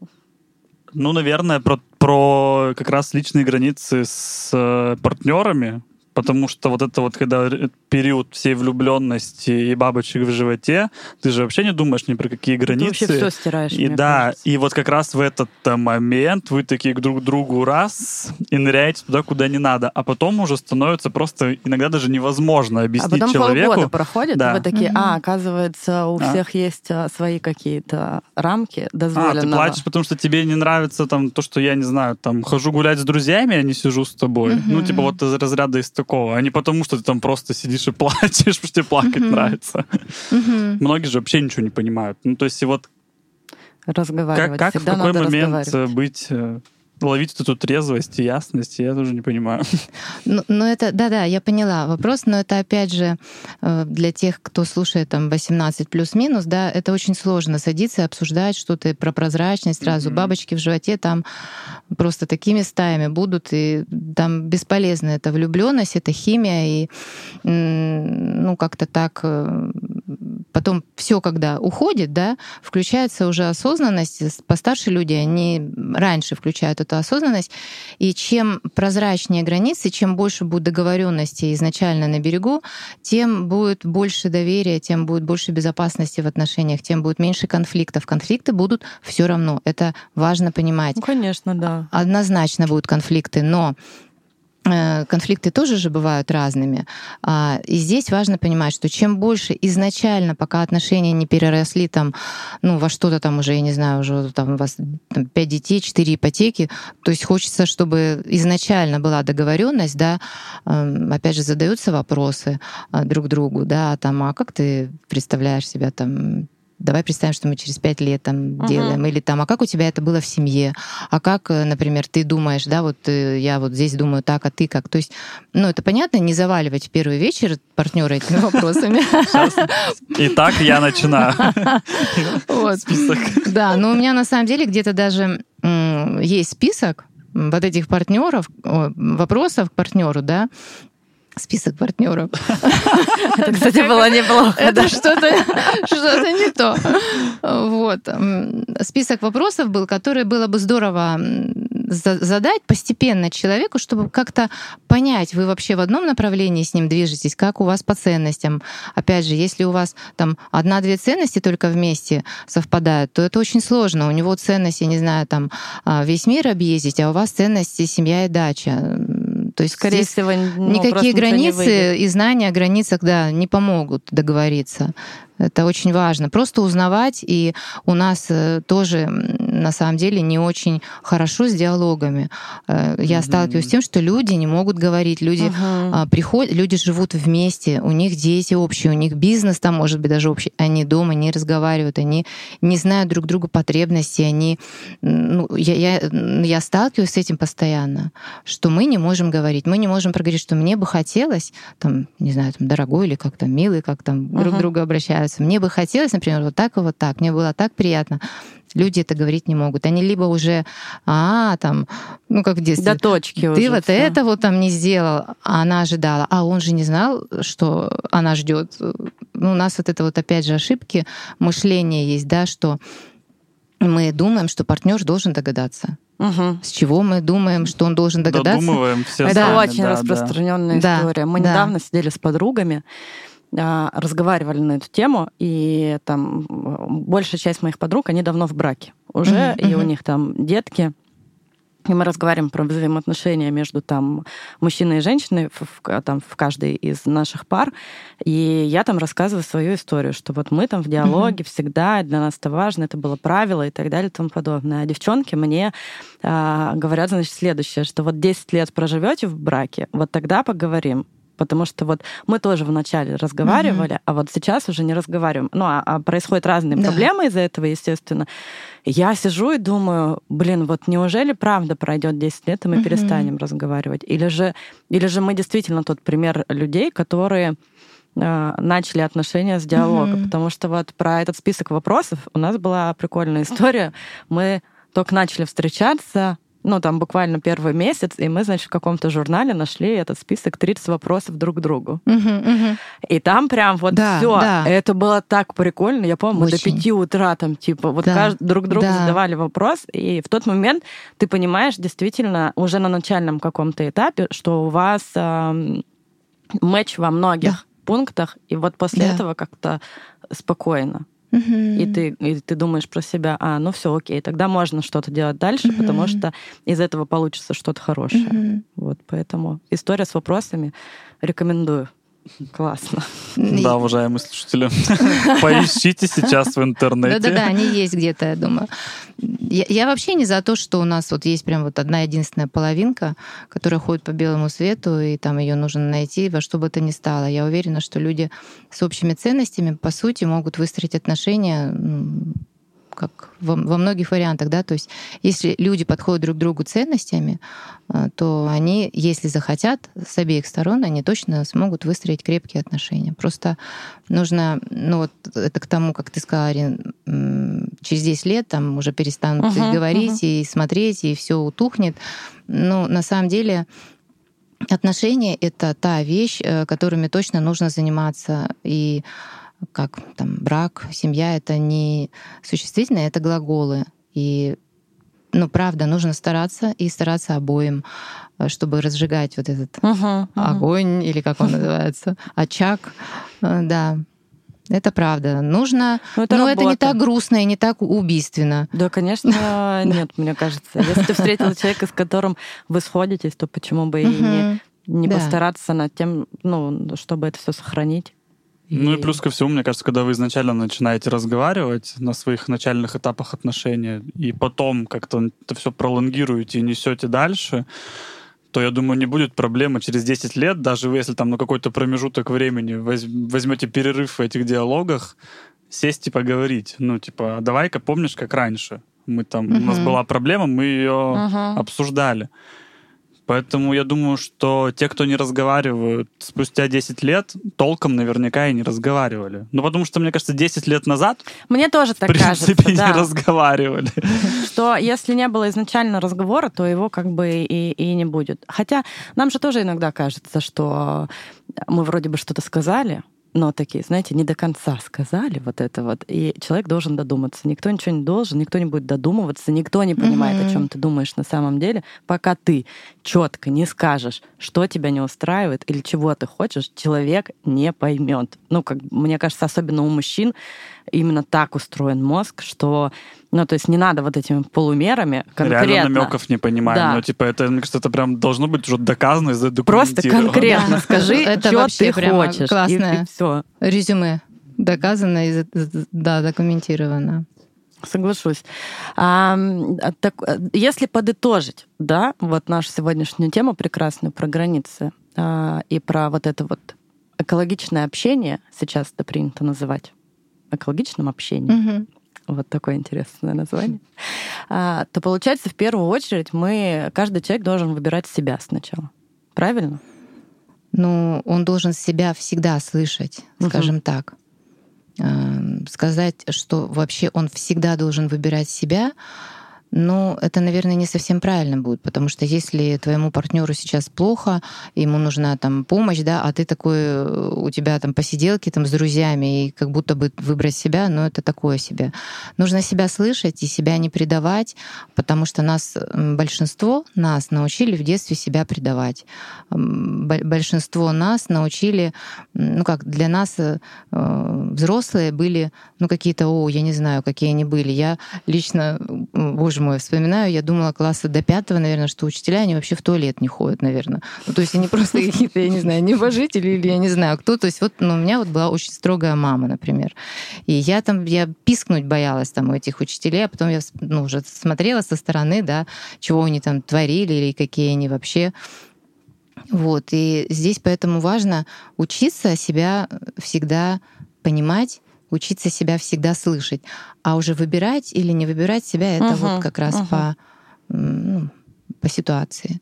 Ну, наверное, про, про как раз личные границы с э, партнерами, потому что вот это вот, когда период всей влюбленности и бабочек в животе, ты же вообще не думаешь ни про какие границы. Ты вообще все стираешь, И да, кажется. и вот как раз в этот момент вы такие к друг другу раз и ныряете туда, куда не надо, а потом уже становится просто иногда даже невозможно объяснить а потом человеку. полгода проходит, да. и вы такие, а, оказывается, у а? всех есть а, свои какие-то рамки дозволенного. А, ты плачешь, потому что тебе не нравится там то, что я не знаю, там хожу гулять с друзьями, а не сижу с тобой. Ну, типа вот из разряда из такого, а не потому, что ты там просто сидишь и <laughs> плачешь, потому что тебе плакать mm-hmm. нравится. Mm-hmm. Многие же вообще ничего не понимают. Ну, то есть и вот разговаривать. Как, как в какой момент быть, ловить эту трезвость и ясность, я тоже не понимаю. Ну, ну это, да-да, я поняла вопрос, но это опять же э, для тех, кто слушает там 18 плюс-минус, да, это очень сложно садиться и обсуждать что-то про прозрачность сразу. Mm-hmm. Бабочки в животе там просто такими стаями будут, и там бесполезно. Это влюбленность, это химия, и ну как-то так э, потом все, когда уходит, да, включается уже осознанность. Постарше люди, они раньше включают эту осознанность. И чем прозрачнее границы, чем больше будет договоренности изначально на берегу, тем будет больше доверия, тем будет больше безопасности в отношениях, тем будет меньше конфликтов. Конфликты будут все равно. Это важно понимать. Ну, конечно, да. Однозначно будут конфликты, но конфликты тоже же бывают разными. А, и здесь важно понимать, что чем больше изначально, пока отношения не переросли там, ну, во что-то там уже, я не знаю, уже там у вас там, 5 детей, 4 ипотеки, то есть хочется, чтобы изначально была договоренность, да, эм, опять же, задаются вопросы э, друг другу, да, там, а как ты представляешь себя там давай представим, что мы через пять лет там uh-huh. делаем, или там, а как у тебя это было в семье, а как, э, например, ты думаешь, да, вот э, я вот здесь думаю так, а ты как, то есть, ну, это понятно, не заваливать в первый вечер партнера этими <laughs> вопросами. Итак, я начинаю. Вот. Список. Да, но у меня на самом деле где-то даже есть список вот этих партнеров, вопросов к партнеру, да, список партнеров. <laughs> Это, кстати, было неплохо. Это что-то что не то. Вот. Список вопросов был, который было бы здорово задать постепенно человеку, чтобы как-то понять, вы вообще в одном направлении с ним движетесь, как у вас по ценностям. Опять же, если у вас там одна-две ценности только вместе совпадают, то это очень сложно. У него ценность, я не знаю, там а, весь мир объездить, а у вас ценности семья и дача то есть, скорее всего, ну, никакие границы и знания о границах, да, не помогут договориться. Это очень важно. Просто узнавать, и у нас э, тоже на самом деле не очень хорошо с диалогами. Э, я mm-hmm. сталкиваюсь с тем, что люди не могут говорить, люди uh-huh. приходят, люди живут вместе, у них дети общие, у них бизнес там может быть даже общий, они дома не разговаривают, они не знают друг друга потребностей, они, ну, я, я, я сталкиваюсь с этим постоянно, что мы не можем говорить, мы не можем проговорить, что мне бы хотелось, там, не знаю, там, дорогой или как-то милый, как там uh-huh. друг к другу обращаются, нравится. Мне бы хотелось, например, вот так и вот так. Мне было так приятно. Люди это говорить не могут. Они либо уже, а, там, ну как в детстве. До точки Ты уже вот все. это вот там не сделал, а она ожидала. А он же не знал, что она ждет. Ну, у нас вот это вот опять же ошибки мышления есть, да, что мы думаем, что партнер должен догадаться. Угу. С чего мы думаем, что он должен догадаться? Додумываем все Это сами, очень да, распространенная да. история. Мы да. недавно сидели с подругами, разговаривали на эту тему, и там большая часть моих подруг, они давно в браке уже, mm-hmm. и у них там детки. И мы разговариваем про взаимоотношения между там мужчиной и женщиной в, там, в каждой из наших пар. И я там рассказываю свою историю, что вот мы там в диалоге mm-hmm. всегда, для нас это важно, это было правило и так далее и тому подобное. А девчонки мне а, говорят, значит, следующее, что вот 10 лет проживете в браке, вот тогда поговорим потому что вот мы тоже вначале разговаривали, mm-hmm. а вот сейчас уже не разговариваем. Ну, а, а происходят разные да. проблемы из-за этого, естественно. Я сижу и думаю, блин, вот неужели правда пройдет 10 лет, и мы mm-hmm. перестанем разговаривать? Или же, или же мы действительно тот пример людей, которые э, начали отношения с диалога, mm-hmm. потому что вот про этот список вопросов у нас была прикольная история. Мы только начали встречаться, ну, там буквально первый месяц, и мы, значит, в каком-то журнале нашли этот список 30 вопросов друг к другу. Угу, угу. И там прям вот да, все. Да. Это было так прикольно. Я помню, мы до 5 утра там, типа, вот да, каждый, друг другу да. задавали вопрос, и в тот момент ты понимаешь действительно уже на начальном каком-то этапе, что у вас э, матч во многих да. пунктах, и вот после да. этого как-то спокойно. И, ты, и ты думаешь про себя, а, ну все, окей, тогда можно что-то делать дальше, потому что из этого получится что-то хорошее. Вот, поэтому история с вопросами рекомендую. Классно. Да, уважаемые слушатели, <laughs> поищите сейчас в интернете. Да-да-да, они есть где-то, я думаю. Я, я вообще не за то, что у нас вот есть прям вот одна единственная половинка, которая ходит по белому свету, и там ее нужно найти во что бы то ни стало. Я уверена, что люди с общими ценностями, по сути, могут выстроить отношения как во, во многих вариантах, да, то есть если люди подходят друг к другу ценностями, э, то они, если захотят, с обеих сторон, они точно смогут выстроить крепкие отношения. Просто нужно, ну вот это к тому, как ты сказала, Арин, через 10 лет там уже перестанут uh-huh, говорить uh-huh. и смотреть, и все утухнет. Но на самом деле отношения — это та вещь, э, которыми точно нужно заниматься. И как там брак, семья — это не существительное, это глаголы. И ну, правда, нужно стараться и стараться обоим, э, чтобы разжигать вот этот uh-huh, uh-huh. огонь, или как он называется, <laughs> очаг. Э, да, это правда. Нужно, но это, но это не так грустно и не так убийственно. Да, конечно, <laughs> нет, мне кажется. Если ты встретил <laughs> человека, с которым вы сходитесь, то почему бы и не, не постараться над тем, ну, чтобы это все сохранить? Ну и плюс ко всему, мне кажется, когда вы изначально начинаете разговаривать на своих начальных этапах отношений, и потом как-то это все пролонгируете и несете дальше, то, я думаю, не будет проблемы через 10 лет, даже если там на какой-то промежуток времени возьмете перерыв в этих диалогах, сесть и поговорить. Ну, типа, «А давай-ка помнишь, как раньше. Мы там, угу. у нас была проблема, мы ее угу. обсуждали. Поэтому я думаю, что те, кто не разговаривают спустя 10 лет, толком наверняка и не разговаривали. Ну, потому что, мне кажется, 10 лет назад Мне тоже так в принципе, кажется, не да. разговаривали. Что если не было изначально разговора, то его как бы и, и не будет. Хотя нам же тоже иногда кажется, что мы вроде бы что-то сказали, но такие, знаете, не до конца сказали вот это вот, и человек должен додуматься. Никто ничего не должен, никто не будет додумываться, никто не понимает, mm-hmm. о чем ты думаешь на самом деле, пока ты четко не скажешь, что тебя не устраивает или чего ты хочешь, человек не поймет. Ну, как мне кажется, особенно у мужчин именно так устроен мозг, что ну, то есть не надо вот этими полумерами конкретно. Реально намеков не понимаем. Да. Но, типа, это, мне кажется, это прям должно быть уже доказано и Просто конкретно скажи, что ты хочешь. Классное и, и все. резюме. Доказано и да, документировано. Соглашусь. А, так, если подытожить, да, вот нашу сегодняшнюю тему прекрасную про границы а, и про вот это вот экологичное общение, сейчас это принято называть экологичным общением, угу вот такое интересное название, а, то получается, в первую очередь, мы, каждый человек должен выбирать себя сначала. Правильно? Ну, он должен себя всегда слышать, скажем угу. так. Сказать, что вообще он всегда должен выбирать себя, ну, это, наверное, не совсем правильно будет, потому что если твоему партнеру сейчас плохо, ему нужна там помощь, да, а ты такой, э, у тебя там посиделки там с друзьями, и как будто бы выбрать себя, ну, это такое себе. Нужно себя слышать и себя не предавать, потому что нас, большинство нас научили в детстве себя предавать. Большинство нас научили, ну как, для нас э, взрослые были, ну, какие-то, о, я не знаю, какие они были. Я лично, боже боже мой, вспоминаю, я думала класса до пятого, наверное, что учителя, они вообще в туалет не ходят, наверное. Ну, то есть они просто <laughs> какие-то, я не знаю, небожители или я не знаю кто. То есть вот ну, у меня вот была очень строгая мама, например. И я там, я пискнуть боялась там у этих учителей, а потом я ну, уже смотрела со стороны, да, чего они там творили или какие они вообще. Вот. И здесь поэтому важно учиться себя всегда понимать, учиться себя всегда слышать. А уже выбирать или не выбирать себя, это угу, вот как раз угу. по, ну, по ситуации.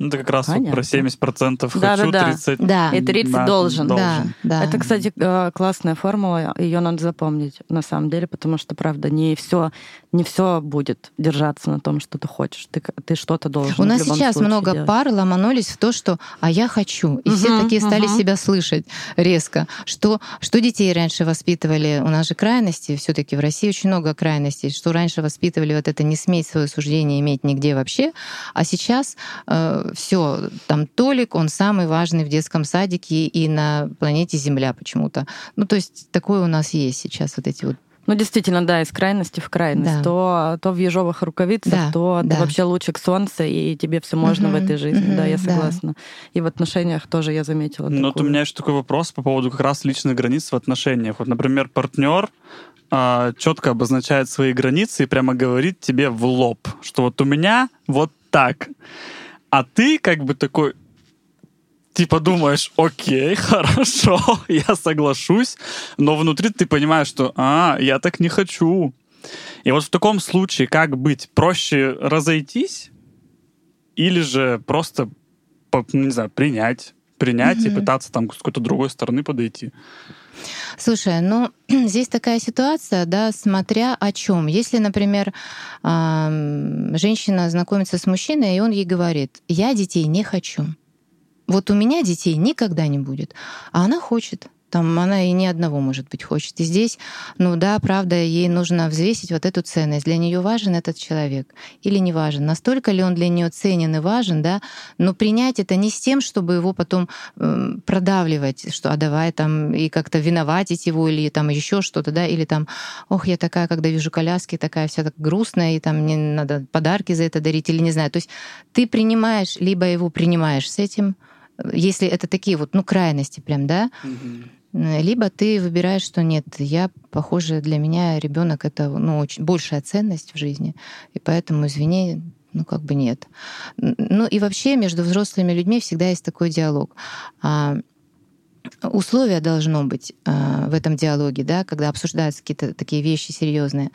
Ну, это как раз вот про 70% да, хочу, да, 30 да. и 30 да, должен. должен. Да, да. Это, кстати, э, классная формула, ее надо запомнить на самом деле, потому что, правда, не все не все будет держаться на том, что ты хочешь. Ты, ты что-то должен. У нас сейчас много делать. пар ломанулись в то, что «а я хочу». И угу, все такие стали угу. себя слышать резко. Что, что детей раньше воспитывали? У нас же крайности, все таки в России очень много крайностей. Что раньше воспитывали вот это «не сметь свое суждение иметь нигде вообще», а сейчас э, все там Толик, он самый важный в детском садике и на планете Земля почему-то. Ну, то есть такое у нас есть сейчас вот эти вот ну, действительно, да, из крайности в крайность. Да. То, то в ежовых рукавицах, да, то да. ты вообще лучик солнца, и тебе все можно угу, в этой жизни. Угу, да, я согласна. Да. И в отношениях тоже я заметила. Ну, вот у меня еще такой вопрос по поводу как раз личных границ в отношениях. Вот, например, партнер а, четко обозначает свои границы и прямо говорит тебе в лоб, что вот у меня вот так. А ты как бы такой, типа думаешь, окей, <laughs> хорошо, я соглашусь, но внутри ты понимаешь, что, а, я так не хочу. И вот в таком случае как быть? Проще разойтись или же просто, ну, не знаю, принять, принять mm-hmm. и пытаться там с какой-то другой стороны подойти? Слушай, ну <clears throat> здесь такая ситуация, да, смотря о чем. Если, например, женщина знакомится с мужчиной, и он ей говорит, я детей не хочу. Вот у меня детей никогда не будет, а она хочет. Там она и ни одного, может быть, хочет. И здесь, ну да, правда, ей нужно взвесить вот эту ценность. Для нее важен этот человек или не важен. Настолько ли он для нее ценен и важен, да? Но принять это не с тем, чтобы его потом э, продавливать, что а давай там и как-то виноватить его или там еще что-то, да, или там, ох, я такая, когда вижу коляски, такая вся так грустная, и там мне надо подарки за это дарить или не знаю. То есть ты принимаешь, либо его принимаешь с этим, если это такие вот, ну, крайности прям, да, mm-hmm либо ты выбираешь, что нет, я, похоже, для меня ребенок это ну, очень большая ценность в жизни, и поэтому, извини, ну как бы нет. Ну и вообще между взрослыми людьми всегда есть такой диалог. А, условие должно быть э, в этом диалоге, да, когда обсуждаются какие-то такие вещи серьезные,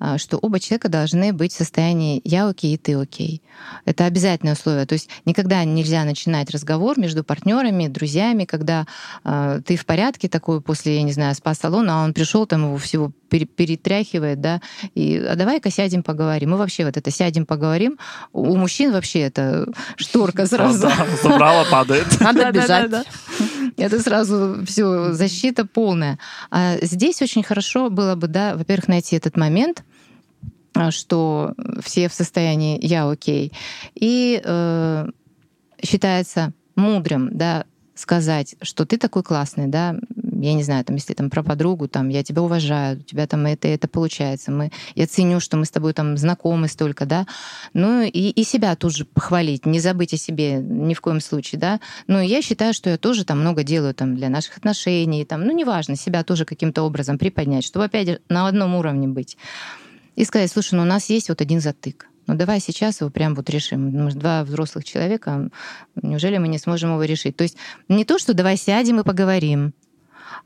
э, что оба человека должны быть в состоянии я окей и ты окей. Это обязательное условие. То есть никогда нельзя начинать разговор между партнерами, друзьями, когда э, ты в порядке такой после, я не знаю, спа-салона, а он пришел там его всего перетряхивает, да, и а давай-ка сядем поговорим. Мы вообще вот это сядем поговорим. У мужчин вообще это шторка сразу. <laughs> Забрала, падает. Надо бежать. <laughs> Это сразу все защита полная. А здесь очень хорошо было бы, да, во-первых, найти этот момент, а, что все в состоянии я окей. И э, считается мудрым, да, сказать, что ты такой классный, да, я не знаю, там, если там про подругу, там, я тебя уважаю, у тебя там это, это получается, мы, я ценю, что мы с тобой там знакомы столько, да, ну и, и себя тут же похвалить, не забыть о себе ни в коем случае, да, ну я считаю, что я тоже там много делаю там для наших отношений, там, ну неважно, себя тоже каким-то образом приподнять, чтобы опять на одном уровне быть. И сказать, слушай, ну у нас есть вот один затык, ну давай сейчас его прям вот решим. Мы же два взрослых человека, неужели мы не сможем его решить? То есть не то, что давай сядем и поговорим,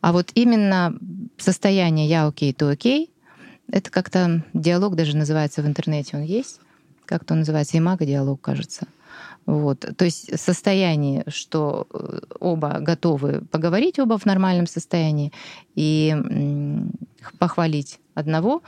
а вот именно состояние «я окей, ты окей» — это как-то диалог даже называется в интернете, он есть, как-то он называется, имаго-диалог, кажется. Вот. То есть состояние, что э, оба готовы поговорить, оба в нормальном состоянии, и похвалить одного,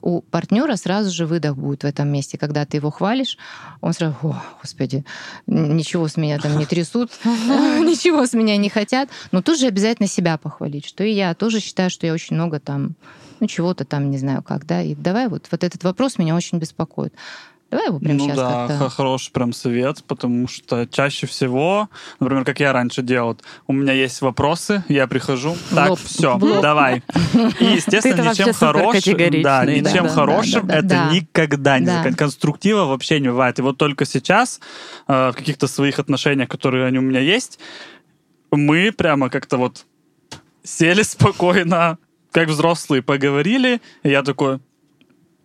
у партнера сразу же выдох будет в этом месте. Когда ты его хвалишь, он сразу, о, господи, ничего с меня там не трясут, <laughs> ничего с меня не хотят. Но тут же обязательно себя похвалить, что и я тоже считаю, что я очень много там, ну, чего-то там, не знаю как, да. И давай вот, вот этот вопрос меня очень беспокоит. Давай его прямо ну, сейчас да, как-то... хороший прям совет, потому что чаще всего, например, как я раньше делал, у меня есть вопросы, я прихожу, так, все, давай. И, естественно, ничем хорошим, да, ничем да, хорошим да, да, это да. никогда не да. конструктива вообще не бывает. И вот только сейчас э, в каких-то своих отношениях, которые они у меня есть, мы прямо как-то вот сели спокойно, как взрослые поговорили, и я такой,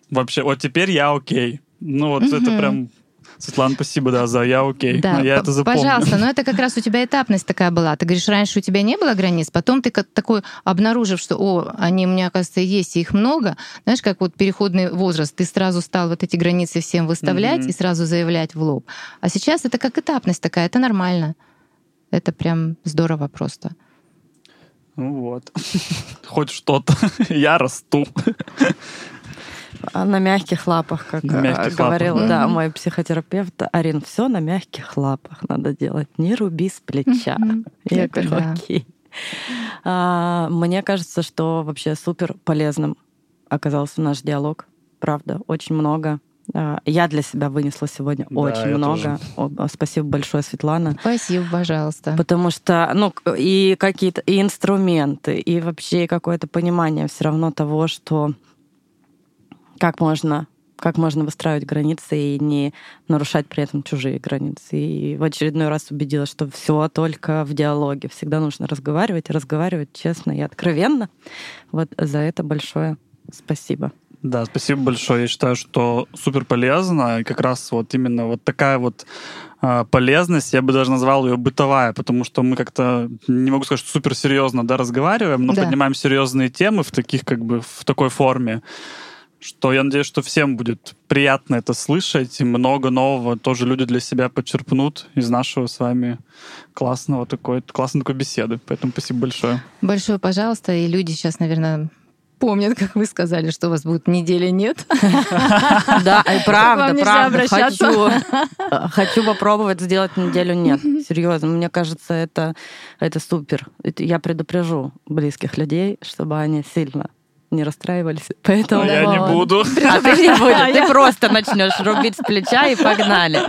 вообще, вот теперь я окей ну вот угу. это прям Светлана, спасибо, да, за я окей. Да, я это запомню. Пожалуйста, но это как раз у тебя этапность такая была. Ты говоришь, раньше у тебя не было границ, потом ты как такой, обнаружив, что, о, они у меня, оказывается, есть, и их много, знаешь, как вот переходный возраст, ты сразу стал вот эти границы всем выставлять mm и сразу заявлять в лоб. А сейчас это как этапность такая, это нормально. Это прям здорово просто. Ну вот. <laughs> Хоть что-то. <laughs> Я расту. <laughs> А на мягких лапах, как на мягких э, говорил лапах, да? да, мой психотерапевт. Арин, все на мягких лапах надо делать. Не руби с плеча. Я говорю, окей. А, мне кажется, что вообще супер полезным оказался наш диалог. Правда, очень много. А, я для себя вынесла сегодня да, очень много. Тоже. Спасибо большое, Светлана. Спасибо, пожалуйста. Потому что, ну, и какие-то и инструменты, и вообще какое-то понимание все равно того, что как можно как можно выстраивать границы и не нарушать при этом чужие границы. И в очередной раз убедилась, что все только в диалоге. Всегда нужно разговаривать, разговаривать честно и откровенно. Вот за это большое спасибо. Да, спасибо большое. Я считаю, что супер полезно. И как раз вот именно вот такая вот э, полезность, я бы даже назвал ее бытовая, потому что мы как-то, не могу сказать, что супер серьезно да, разговариваем, но Да. поднимаем серьезные темы в таких как бы в такой форме, что я надеюсь, что всем будет приятно это слышать, и много нового тоже люди для себя подчерпнут из нашего с вами классного такой, классной такой беседы. Поэтому спасибо большое. Большое пожалуйста. И люди сейчас, наверное, помнят, как вы сказали, что у вас будет недели нет. <laughs> Да, и правда, правда. Хочу, хочу попробовать сделать неделю нет. Серьезно, мне кажется, это, это супер. Я предупрежу близких людей, чтобы они сильно не расстраивались. <laughs> Поэтому... Я не буду. <laughs> А ты не будешь, ты <laughs> просто начнешь рубить с плеча и погнали.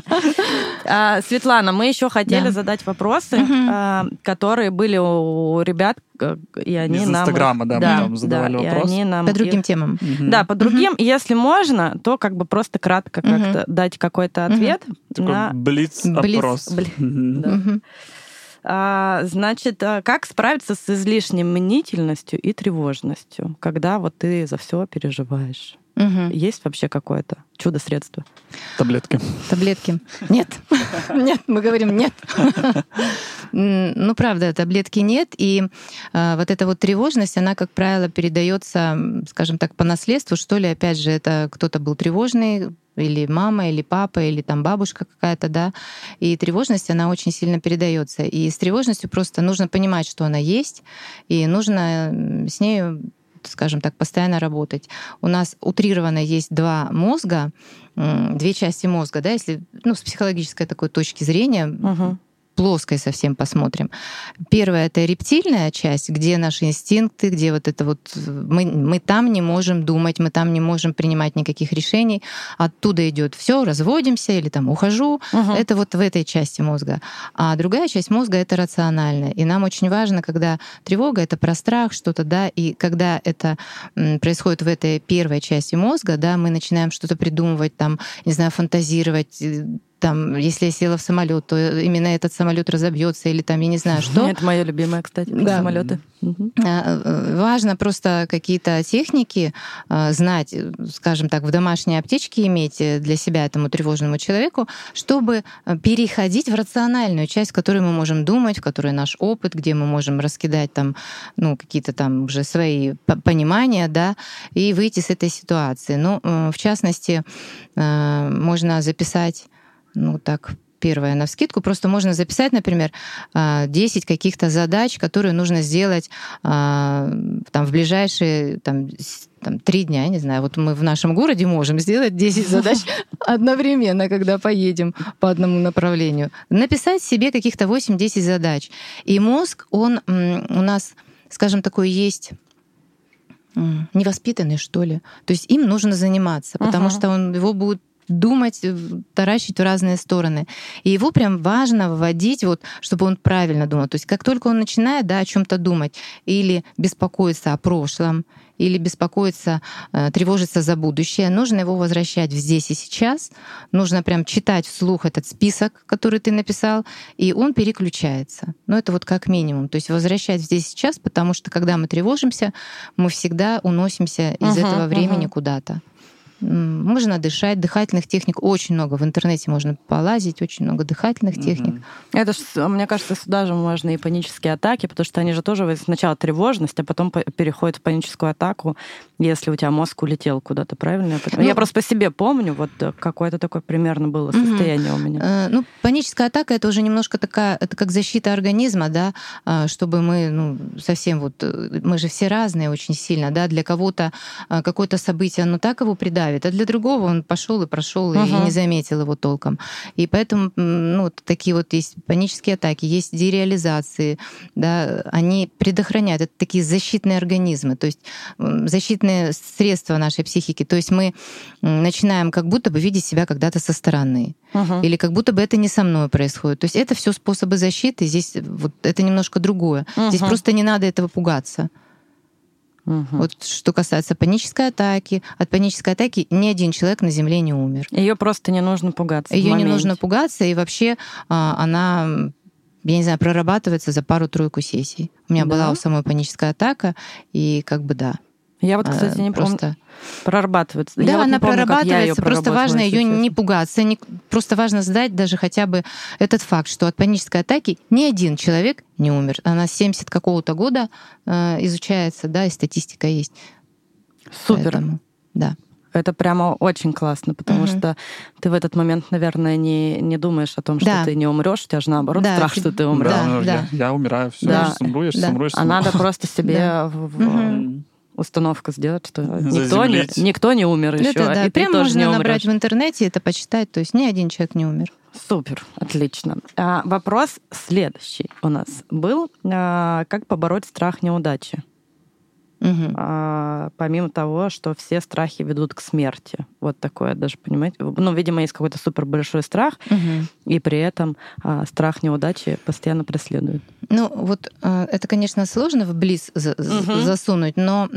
А, Светлана, мы еще хотели Да. задать вопросы, а, которые были у ребят, э, и они Из нам... Инстаграма, да, мы там задавали и вопрос. они нам По другим их- темам. Да, по другим. Если можно, то как бы просто кратко как-то дать какой-то ответ Такой на... блиц-опрос. Блиц, Мгм. Да. Мгм. А, значит, а, как справиться с излишней мнительностью и тревожностью, когда вот ты за все переживаешь? Мгм. Есть вообще какое-то чудо-средство? Таблетки. Таблетки. Нет. Нет, мы говорим нет. Ну, правда, таблетки нет. И а, вот эта вот тревожность, она, как правило, передается, скажем так, по наследству, что ли, опять же, это кто-то был тревожный, или мама, или папа, или там бабушка какая-то, да. И тревожность, она очень сильно передается. И с тревожностью просто нужно понимать, что она есть, и нужно с нею скажем так, постоянно работать. У нас утрированно есть два мозга, две части мозга, да, если ну, с психологической такой точки зрения, Мгм. Плоской совсем посмотрим. Первая это рептильная часть, где наши инстинкты, где вот это вот мы, мы там не можем думать, мы там не можем принимать никаких решений. Оттуда идет все, разводимся или там ухожу. Мгм. Это вот в этой части мозга. А другая часть мозга это рациональная. И нам очень важно, когда тревога это про страх, что-то, да, и когда это происходит в этой первой части мозга, да, мы начинаем что-то придумывать, там, не знаю, фантазировать, э, там, если я села в самолет, то именно этот самолет разобьется, или там, я не знаю, что. Это мое любимое, кстати, Да. самолеты. Мгм. А, э, Важно просто какие-то техники а, знать, э, скажем так, в домашней аптечке иметь э, для себя этому тревожному человеку, чтобы э, переходить в рациональную часть, в которой мы можем думать, в которой наш опыт, где мы можем раскидать там, ну, какие-то там уже свои понимания, да, и выйти с этой ситуации. Ну, э, в частности, э, можно записать, ну, так, первое на вскидку. Просто можно записать, например, а, 10 каких-то задач, которые нужно сделать а, там, в ближайшие там, там, три дня, я не знаю. Вот мы в нашем городе можем сделать 10 задач <laughs> одновременно, когда поедем по одному направлению. Написать себе каких-то 8-10 задач. И мозг, он у нас, скажем, такой есть невоспитанный, что ли. То есть им нужно заниматься, потому Мгм. что он его будет думать, э, таращить в разные стороны. И его прям важно вводить, вот, чтобы он правильно думал. То есть как только он начинает да, о чем то думать или беспокоиться о прошлом, или беспокоиться, э, тревожиться за будущее, нужно его возвращать в здесь и сейчас. Нужно прям читать вслух этот список, который ты написал, и он переключается. Ну, это вот как минимум. То есть возвращать здесь и сейчас, потому что когда мы тревожимся, мы всегда уносимся из Мгм, этого времени мгм. куда-то. Можно дышать, дыхательных техник очень много. В интернете можно полазить, очень много дыхательных техник. Мгм. Это ж, мне кажется, сюда же можно и панические атаки, потому что они же тоже сначала тревожность, а потом по- переходят в паническую атаку, если у тебя мозг улетел куда-то, правильно? Ну, я просто по себе помню, вот э, какое-то такое примерно было состояние у меня. Э, Ну, паническая атака это уже немножко такая, это как защита организма, да, а, чтобы мы, ну, совсем вот, э, мы же все разные очень сильно, да, для кого-то какое-то событие, оно так его придавит, а для другого он пошел и прошел и Мгм. не заметил его толком. И поэтому, ну, такие вот есть панические атаки, есть дереализации, да, они предохраняют, это такие защитные организмы, то есть защитные средства нашей психики. То есть мы начинаем как будто бы видеть себя когда-то со стороны Мгм. или как будто бы это не со мной происходит. То есть это все способы защиты. Здесь вот это немножко другое. Здесь Мгм. просто не надо этого пугаться. Мгм. Вот что касается панической атаки, от панической атаки ни один человек на Земле не умер. Ее просто не нужно пугаться. Ее не нужно пугаться, и вообще а, она, я не знаю, прорабатывается за пару-тройку сессий. У меня Да? была у самой паническая атака, и как бы да. Я вот, кстати, не просто... помню. Прорабатывается. Да, я вот она помню, прорабатывается. Просто важно ее не пугаться. Не... Просто важно сдать даже хотя бы этот факт, что от панической атаки ни один человек не умер. Она с 70 какого-то года э, изучается, да, и статистика есть. Супер. Поэтому, да. Это прямо очень классно, потому угу. что ты в этот момент, наверное, не, не думаешь о том, что да. ты не умрешь, у тебя же наоборот да. страх, что ты умрешь. Да, да, да. Я, я умираю, все, да. сумру, я да. сумру, А надо просто себе в, установку сделать, что никто не, никто не умер еще. Это, да, и прямо можно не набрать в интернете, это почитать, то есть ни один человек не умер. Супер, отлично. А, вопрос следующий у нас был. А, как побороть страх неудачи? Угу. А, помимо того, что все страхи ведут к смерти. Вот такое даже, понимаете? Ну, видимо, есть какой-то супер большой страх, угу. и при этом а, страх неудачи постоянно преследует. Ну, вот а, это, конечно, сложно в близ за- угу. засунуть, но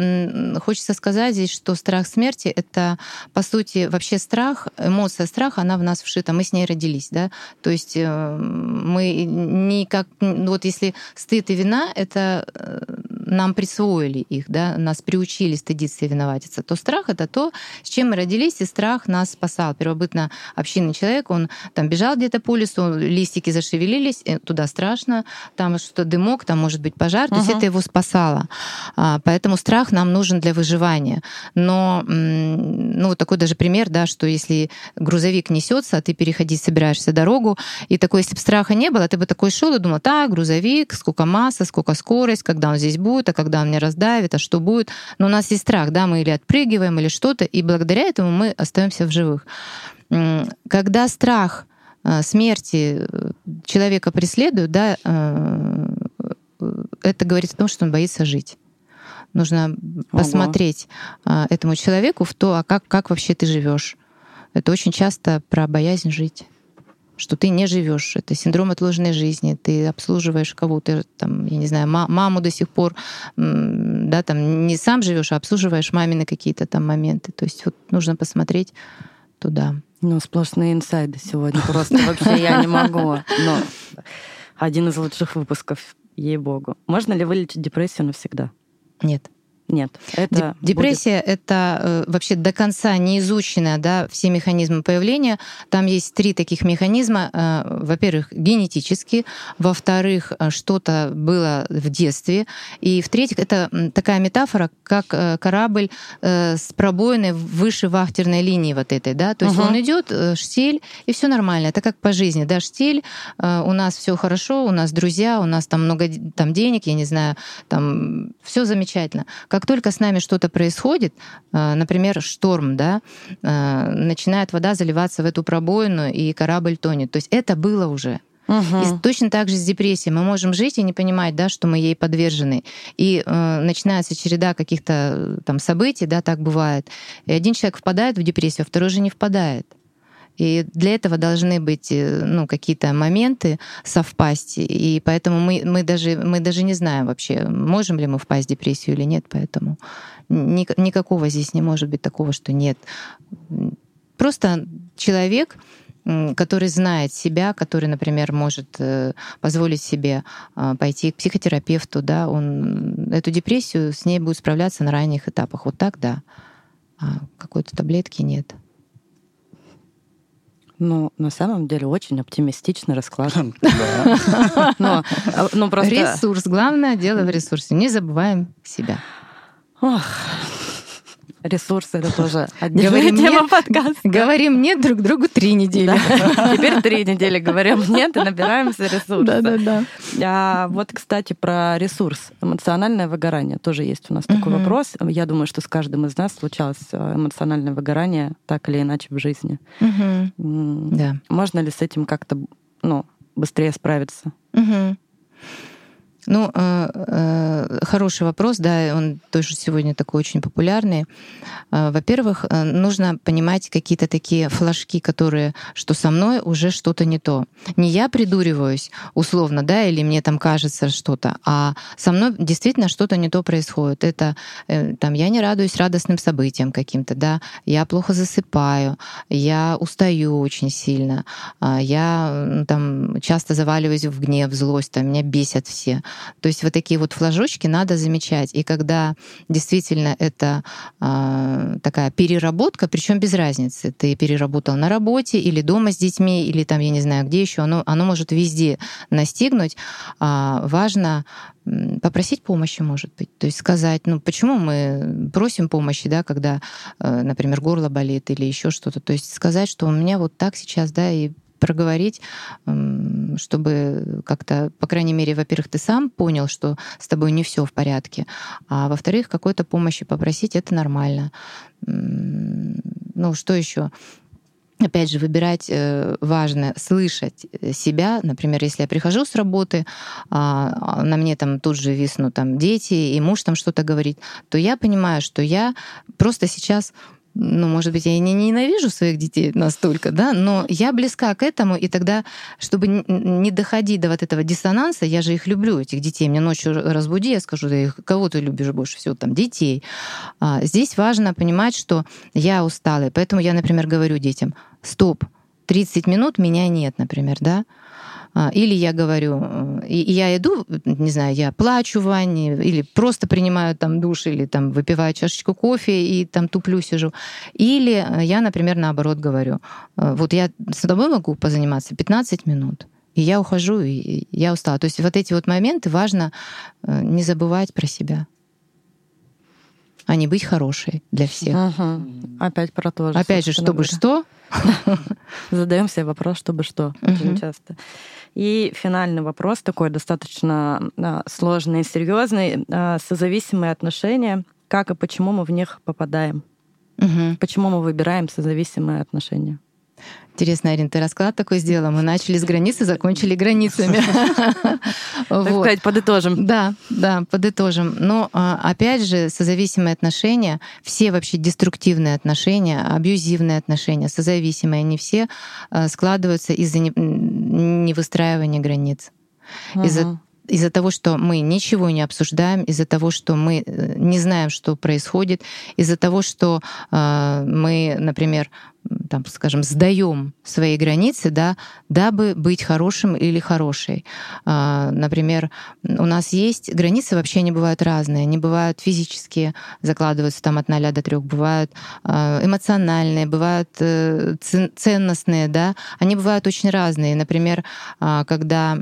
хочется сказать здесь, что страх смерти — это, по сути, вообще страх, эмоция страха, она в нас вшита, мы с ней родились, да? То есть э, мы никак... Вот если стыд и вина — это э, нам присвоили их, да, нас приучили стыдиться и виноватиться, то страх — это то, с чем мы родились, и страх нас спасал. Первобытно общинный человек, он там бежал где-то по лесу, листики зашевелились, э, туда страшно, там что-то дымок, там может быть пожар, то есть это его спасало. А, поэтому страх нам нужен для выживания. Но, ну, такой даже пример, да, что если грузовик несется, а ты переходить собираешься дорогу, и такой, если бы страха не было, ты бы такой шел и думал, так, грузовик, сколько масса, сколько скорость, когда он здесь будет, а когда он меня раздавит, а что будет. Но у нас есть страх, да, мы или отпрыгиваем, или что-то, и благодаря этому мы остаемся в живых. Когда страх э, смерти э, человека преследует, да, э, это говорит о том, что он боится жить. Нужно Ого. посмотреть этому человеку в то, а как, как вообще ты живешь. Это очень часто про боязнь жить что ты не живешь. Это синдром отложенной жизни. Ты обслуживаешь кого-то, там, я не знаю, маму до сих пор, да, там не сам живешь, а обслуживаешь мамины какие-то там моменты. То есть вот нужно посмотреть туда. Ну, сплошные инсайды сегодня. Просто вообще я не могу. Но один из лучших выпусков, ей-богу. Можно ли вылечить депрессию навсегда? Нет. Нет. Это Депрессия будет... это э, вообще до конца не изученная, да, все механизмы появления. Там есть три таких механизма. Э, во-первых, генетически, во-вторых, э, что-то было в детстве, и в-третьих, это такая метафора, как корабль с пробоиной выше вахтерной линии вот этой, да, то есть угу. он идет штиль и все нормально. Это как по жизни, да, штиль, э, у нас все хорошо, у нас друзья, у нас там много там денег, я не знаю, там все замечательно. Как как только с нами что-то происходит, э, например, шторм, да, э, начинает вода заливаться в эту пробоину, и корабль тонет. То есть это было уже. Угу. И точно так же с депрессией. Мы можем жить и не понимать, да, что мы ей подвержены. И э, начинается череда каких-то э, там событий, да, так бывает. И один человек впадает в депрессию, а второй же не впадает. И для этого должны быть э, ну, какие-то моменты совпасть. И поэтому мы, мы, даже, мы даже не знаем вообще, можем ли мы впасть в депрессию или нет. Поэтому ни, никакого здесь не может быть такого, что нет. Просто человек, который знает себя, который, например, может э, позволить себе а, пойти к психотерапевту, да, он эту депрессию с ней будет справляться на ранних этапах. Вот так, да. А какой-то таблетки нет. Ну, на самом деле, очень оптимистично расклад. <laughs> <laughs> А, Ресурс. Главное дело в ресурсе. Не забываем себя. Ох, Ресурсы это <laughs> тоже отдельная тема подкаста. Говорим нет друг другу три недели. <laughs> Теперь три недели говорим нет и набираемся ресурсов. Да, да, да. А вот, кстати, про ресурс. Эмоциональное выгорание тоже есть у нас такой вопрос. Я думаю, что с каждым из нас случалось э, эмоциональное выгорание так или иначе в жизни. Да. Можно ли с этим как-то ну, быстрее справиться? Ну, э, э, хороший вопрос, да, он тоже сегодня такой очень популярный. Э, во-первых, нужно понимать какие-то такие флажки, которые, что со мной уже что-то не то. Не я придуриваюсь условно, да, или мне там кажется что-то, а со мной действительно что-то не то происходит. Это там я не радуюсь радостным событиям каким-то, да, я плохо засыпаю, я устаю очень сильно, я там часто заваливаюсь в гнев, в злость, там меня бесят все То есть вот такие вот флажочки надо замечать. И когда действительно это э, такая переработка, причем без разницы, ты переработал на работе или дома с детьми, или там, я не знаю, где еще, оно, оно может везде настигнуть. А, важно попросить помощи, может быть. То есть сказать, ну почему мы просим помощи, да, когда, э, например, горло болит или еще что-то. То есть сказать, что у меня вот так сейчас, да, и проговорить, чтобы как-то, по крайней мере, во-первых, ты сам понял, что с тобой не все в порядке, а во-вторых, какой-то помощи попросить это нормально. Ну, что еще? опять же, выбирать э, важно, слышать себя. Например, если я прихожу с работы, а, на мне там тут же виснут там дети, и муж там что-то говорит, то я понимаю, что я просто сейчас ну, может быть, я и не ненавижу своих детей настолько, да, но я близка к этому, и тогда, чтобы не доходить до вот этого диссонанса, я же их люблю, этих детей, мне ночью разбуди, я скажу, да, кого ты любишь больше всего, там, детей. А, здесь важно понимать, что я устала, поэтому я, например, говорю детям, стоп, 30 минут меня нет, например, да, или я говорю, э, и я иду, не знаю, я плачу в ванне, или просто принимаю там душ, или там выпиваю чашечку кофе и там туплю сижу. Или я, например, наоборот говорю, э, вот я с тобой могу позаниматься 15 минут, и я ухожу, и я устала. То есть вот эти вот моменты важно э, не забывать про себя а не быть хорошей для всех. Угу. Опять про то же. Опять же, чтобы говоря. что? <laughs> Задаем себе вопрос, чтобы что, очень часто. И финальный вопрос такой достаточно а, сложный и серьезный. А, созависимые отношения. Как и почему мы в них попадаем? Угу. Почему мы выбираем созависимые отношения? Интересно, Арин, ты расклад такой сделала. Мы начали с границы, закончили границами. <laughs> Так сказать, подытожим. Да, да, подытожим. Но а, опять же, созависимые отношения, все вообще деструктивные отношения, абьюзивные отношения, созависимые, они все а, складываются из-за невыстраивания границ. Из-за из-за того, что мы ничего не обсуждаем, из-за того, что мы э, не знаем, что происходит, из-за того, что э, мы, например, там, скажем, сдаем свои границы, да, дабы быть хорошим или хорошей. Э, например, у нас есть границы вообще не бывают разные, они бывают физические, закладываются там от 0 до 3, бывают э, эмоциональные, бывают э, ценностные, да, они бывают очень разные. Например, э, когда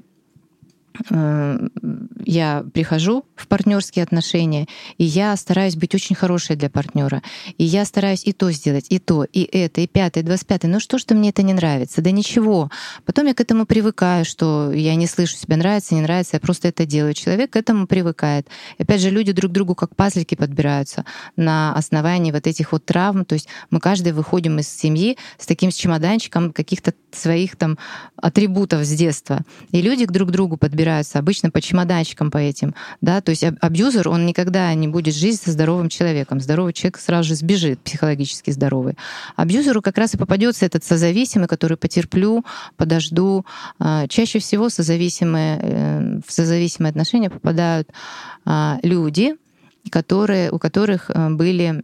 я прихожу в партнерские отношения, и я стараюсь быть очень хорошей для партнера. И я стараюсь и то сделать, и то, и это, и пятое, и двадцать пятое. Ну что, что мне это не нравится? Да ничего. Потом я к этому привыкаю, что я не слышу себя нравится, не нравится, я просто это делаю. Человек к этому привыкает. И опять же, люди друг другу как пазлики подбираются на основании вот этих вот травм. То есть мы каждый выходим из семьи с таким с чемоданчиком каких-то своих там атрибутов с детства. И люди друг к другу подбираются собираются обычно по чемоданчикам по этим, да, то есть абьюзер, он никогда не будет жить со здоровым человеком. Здоровый человек сразу же сбежит, психологически здоровый. Абьюзеру как раз и попадется этот созависимый, который потерплю, подожду. А, чаще всего созависимые, э, в созависимые отношения попадают а, люди, которые, у которых э, были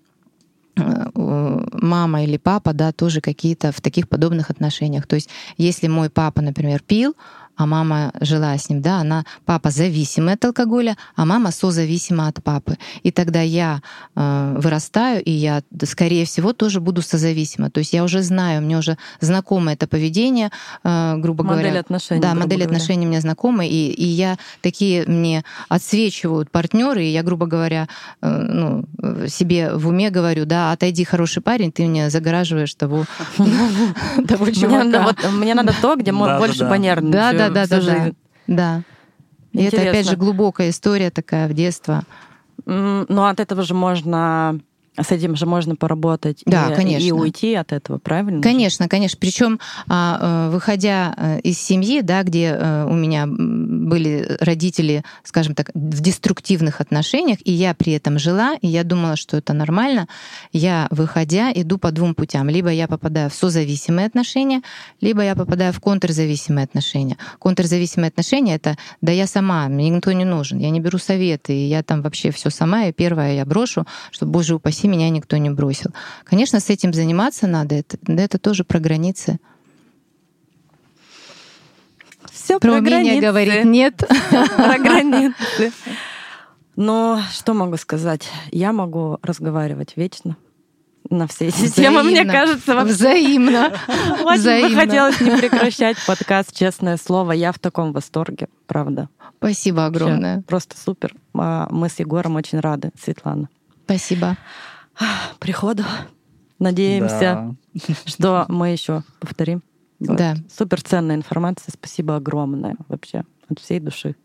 э, мама или папа, да, тоже какие-то в таких подобных отношениях. То есть, если мой папа, например, пил, а мама жила с ним, да, она, папа зависимый от алкоголя, а мама созависима от папы. И тогда я э, вырастаю, и я, скорее всего, тоже буду созависима. То есть я уже знаю, мне уже знакомо это поведение, э, грубо модель говоря. Модель отношений. Да, модель говоря. отношений мне знакома, и, и я такие мне отсвечивают партнеры, и я, грубо говоря, э, ну, себе в уме говорю, да, отойди, хороший парень, ты мне загораживаешь того, <laughs> <laughs> того чувака. Мне надо то, где <laughs> больше понервничать да, да, да, да, да. И это опять же глубокая история такая в детство. Но от этого же можно с этим же можно поработать да, и, конечно. и уйти от этого, правильно? Конечно, конечно. Причем, а, э, выходя э, из семьи, да, где э, у меня были родители, скажем так, в деструктивных отношениях, и я при этом жила, и я думала, что это нормально, я, выходя, иду по двум путям. Либо я попадаю в созависимые отношения, либо я попадаю в контрзависимые отношения. Контрзависимые отношения — это «да я сама, мне никто не нужен, я не беру советы, и я там вообще все сама, и первое я брошу, чтобы, боже упаси, спаси, меня никто не бросил. Конечно, с этим заниматься надо, это, это тоже про границы. все Про про умение границы. говорить нет. <laughs> Про границы. Но что могу сказать? Я могу разговаривать вечно на все эти темы, мне кажется, вообще. Взаимно. <laughs> Очень бы хотелось не <laughs> прекращать подкаст, честное слово. Я в таком восторге, правда. Спасибо Вообще огромное. Просто супер. А, Мы с Егором очень рады, Светлана. Спасибо. <sighs> Приходу. Надеемся, Да. <laughs> что мы еще повторим. Вот. Да. Супер ценная информация. Спасибо огромное вообще от всей души.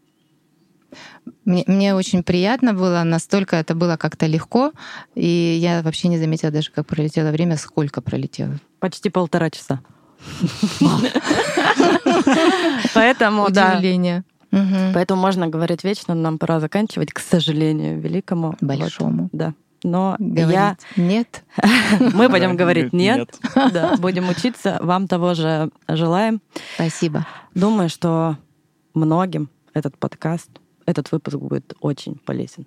Мне, мне очень приятно было, настолько это было как-то легко, и я вообще не заметила даже, как пролетело время, сколько пролетело. Почти полтора часа. <laughs> Поэтому, да, поэтому можно говорить вечно, но нам пора заканчивать, к сожалению, великому. Большому. Да. Но Говорить я, нет. <laughs> мы Да, говорить говорит нет. <laughs> Да, будем учиться. Вам того же желаем. Спасибо. Думаю, что многим этот подкаст, этот выпуск будет очень полезен.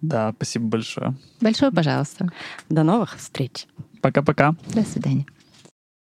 Да, спасибо большое. Большое пожалуйста. До новых встреч. Пока-пока. До свидания.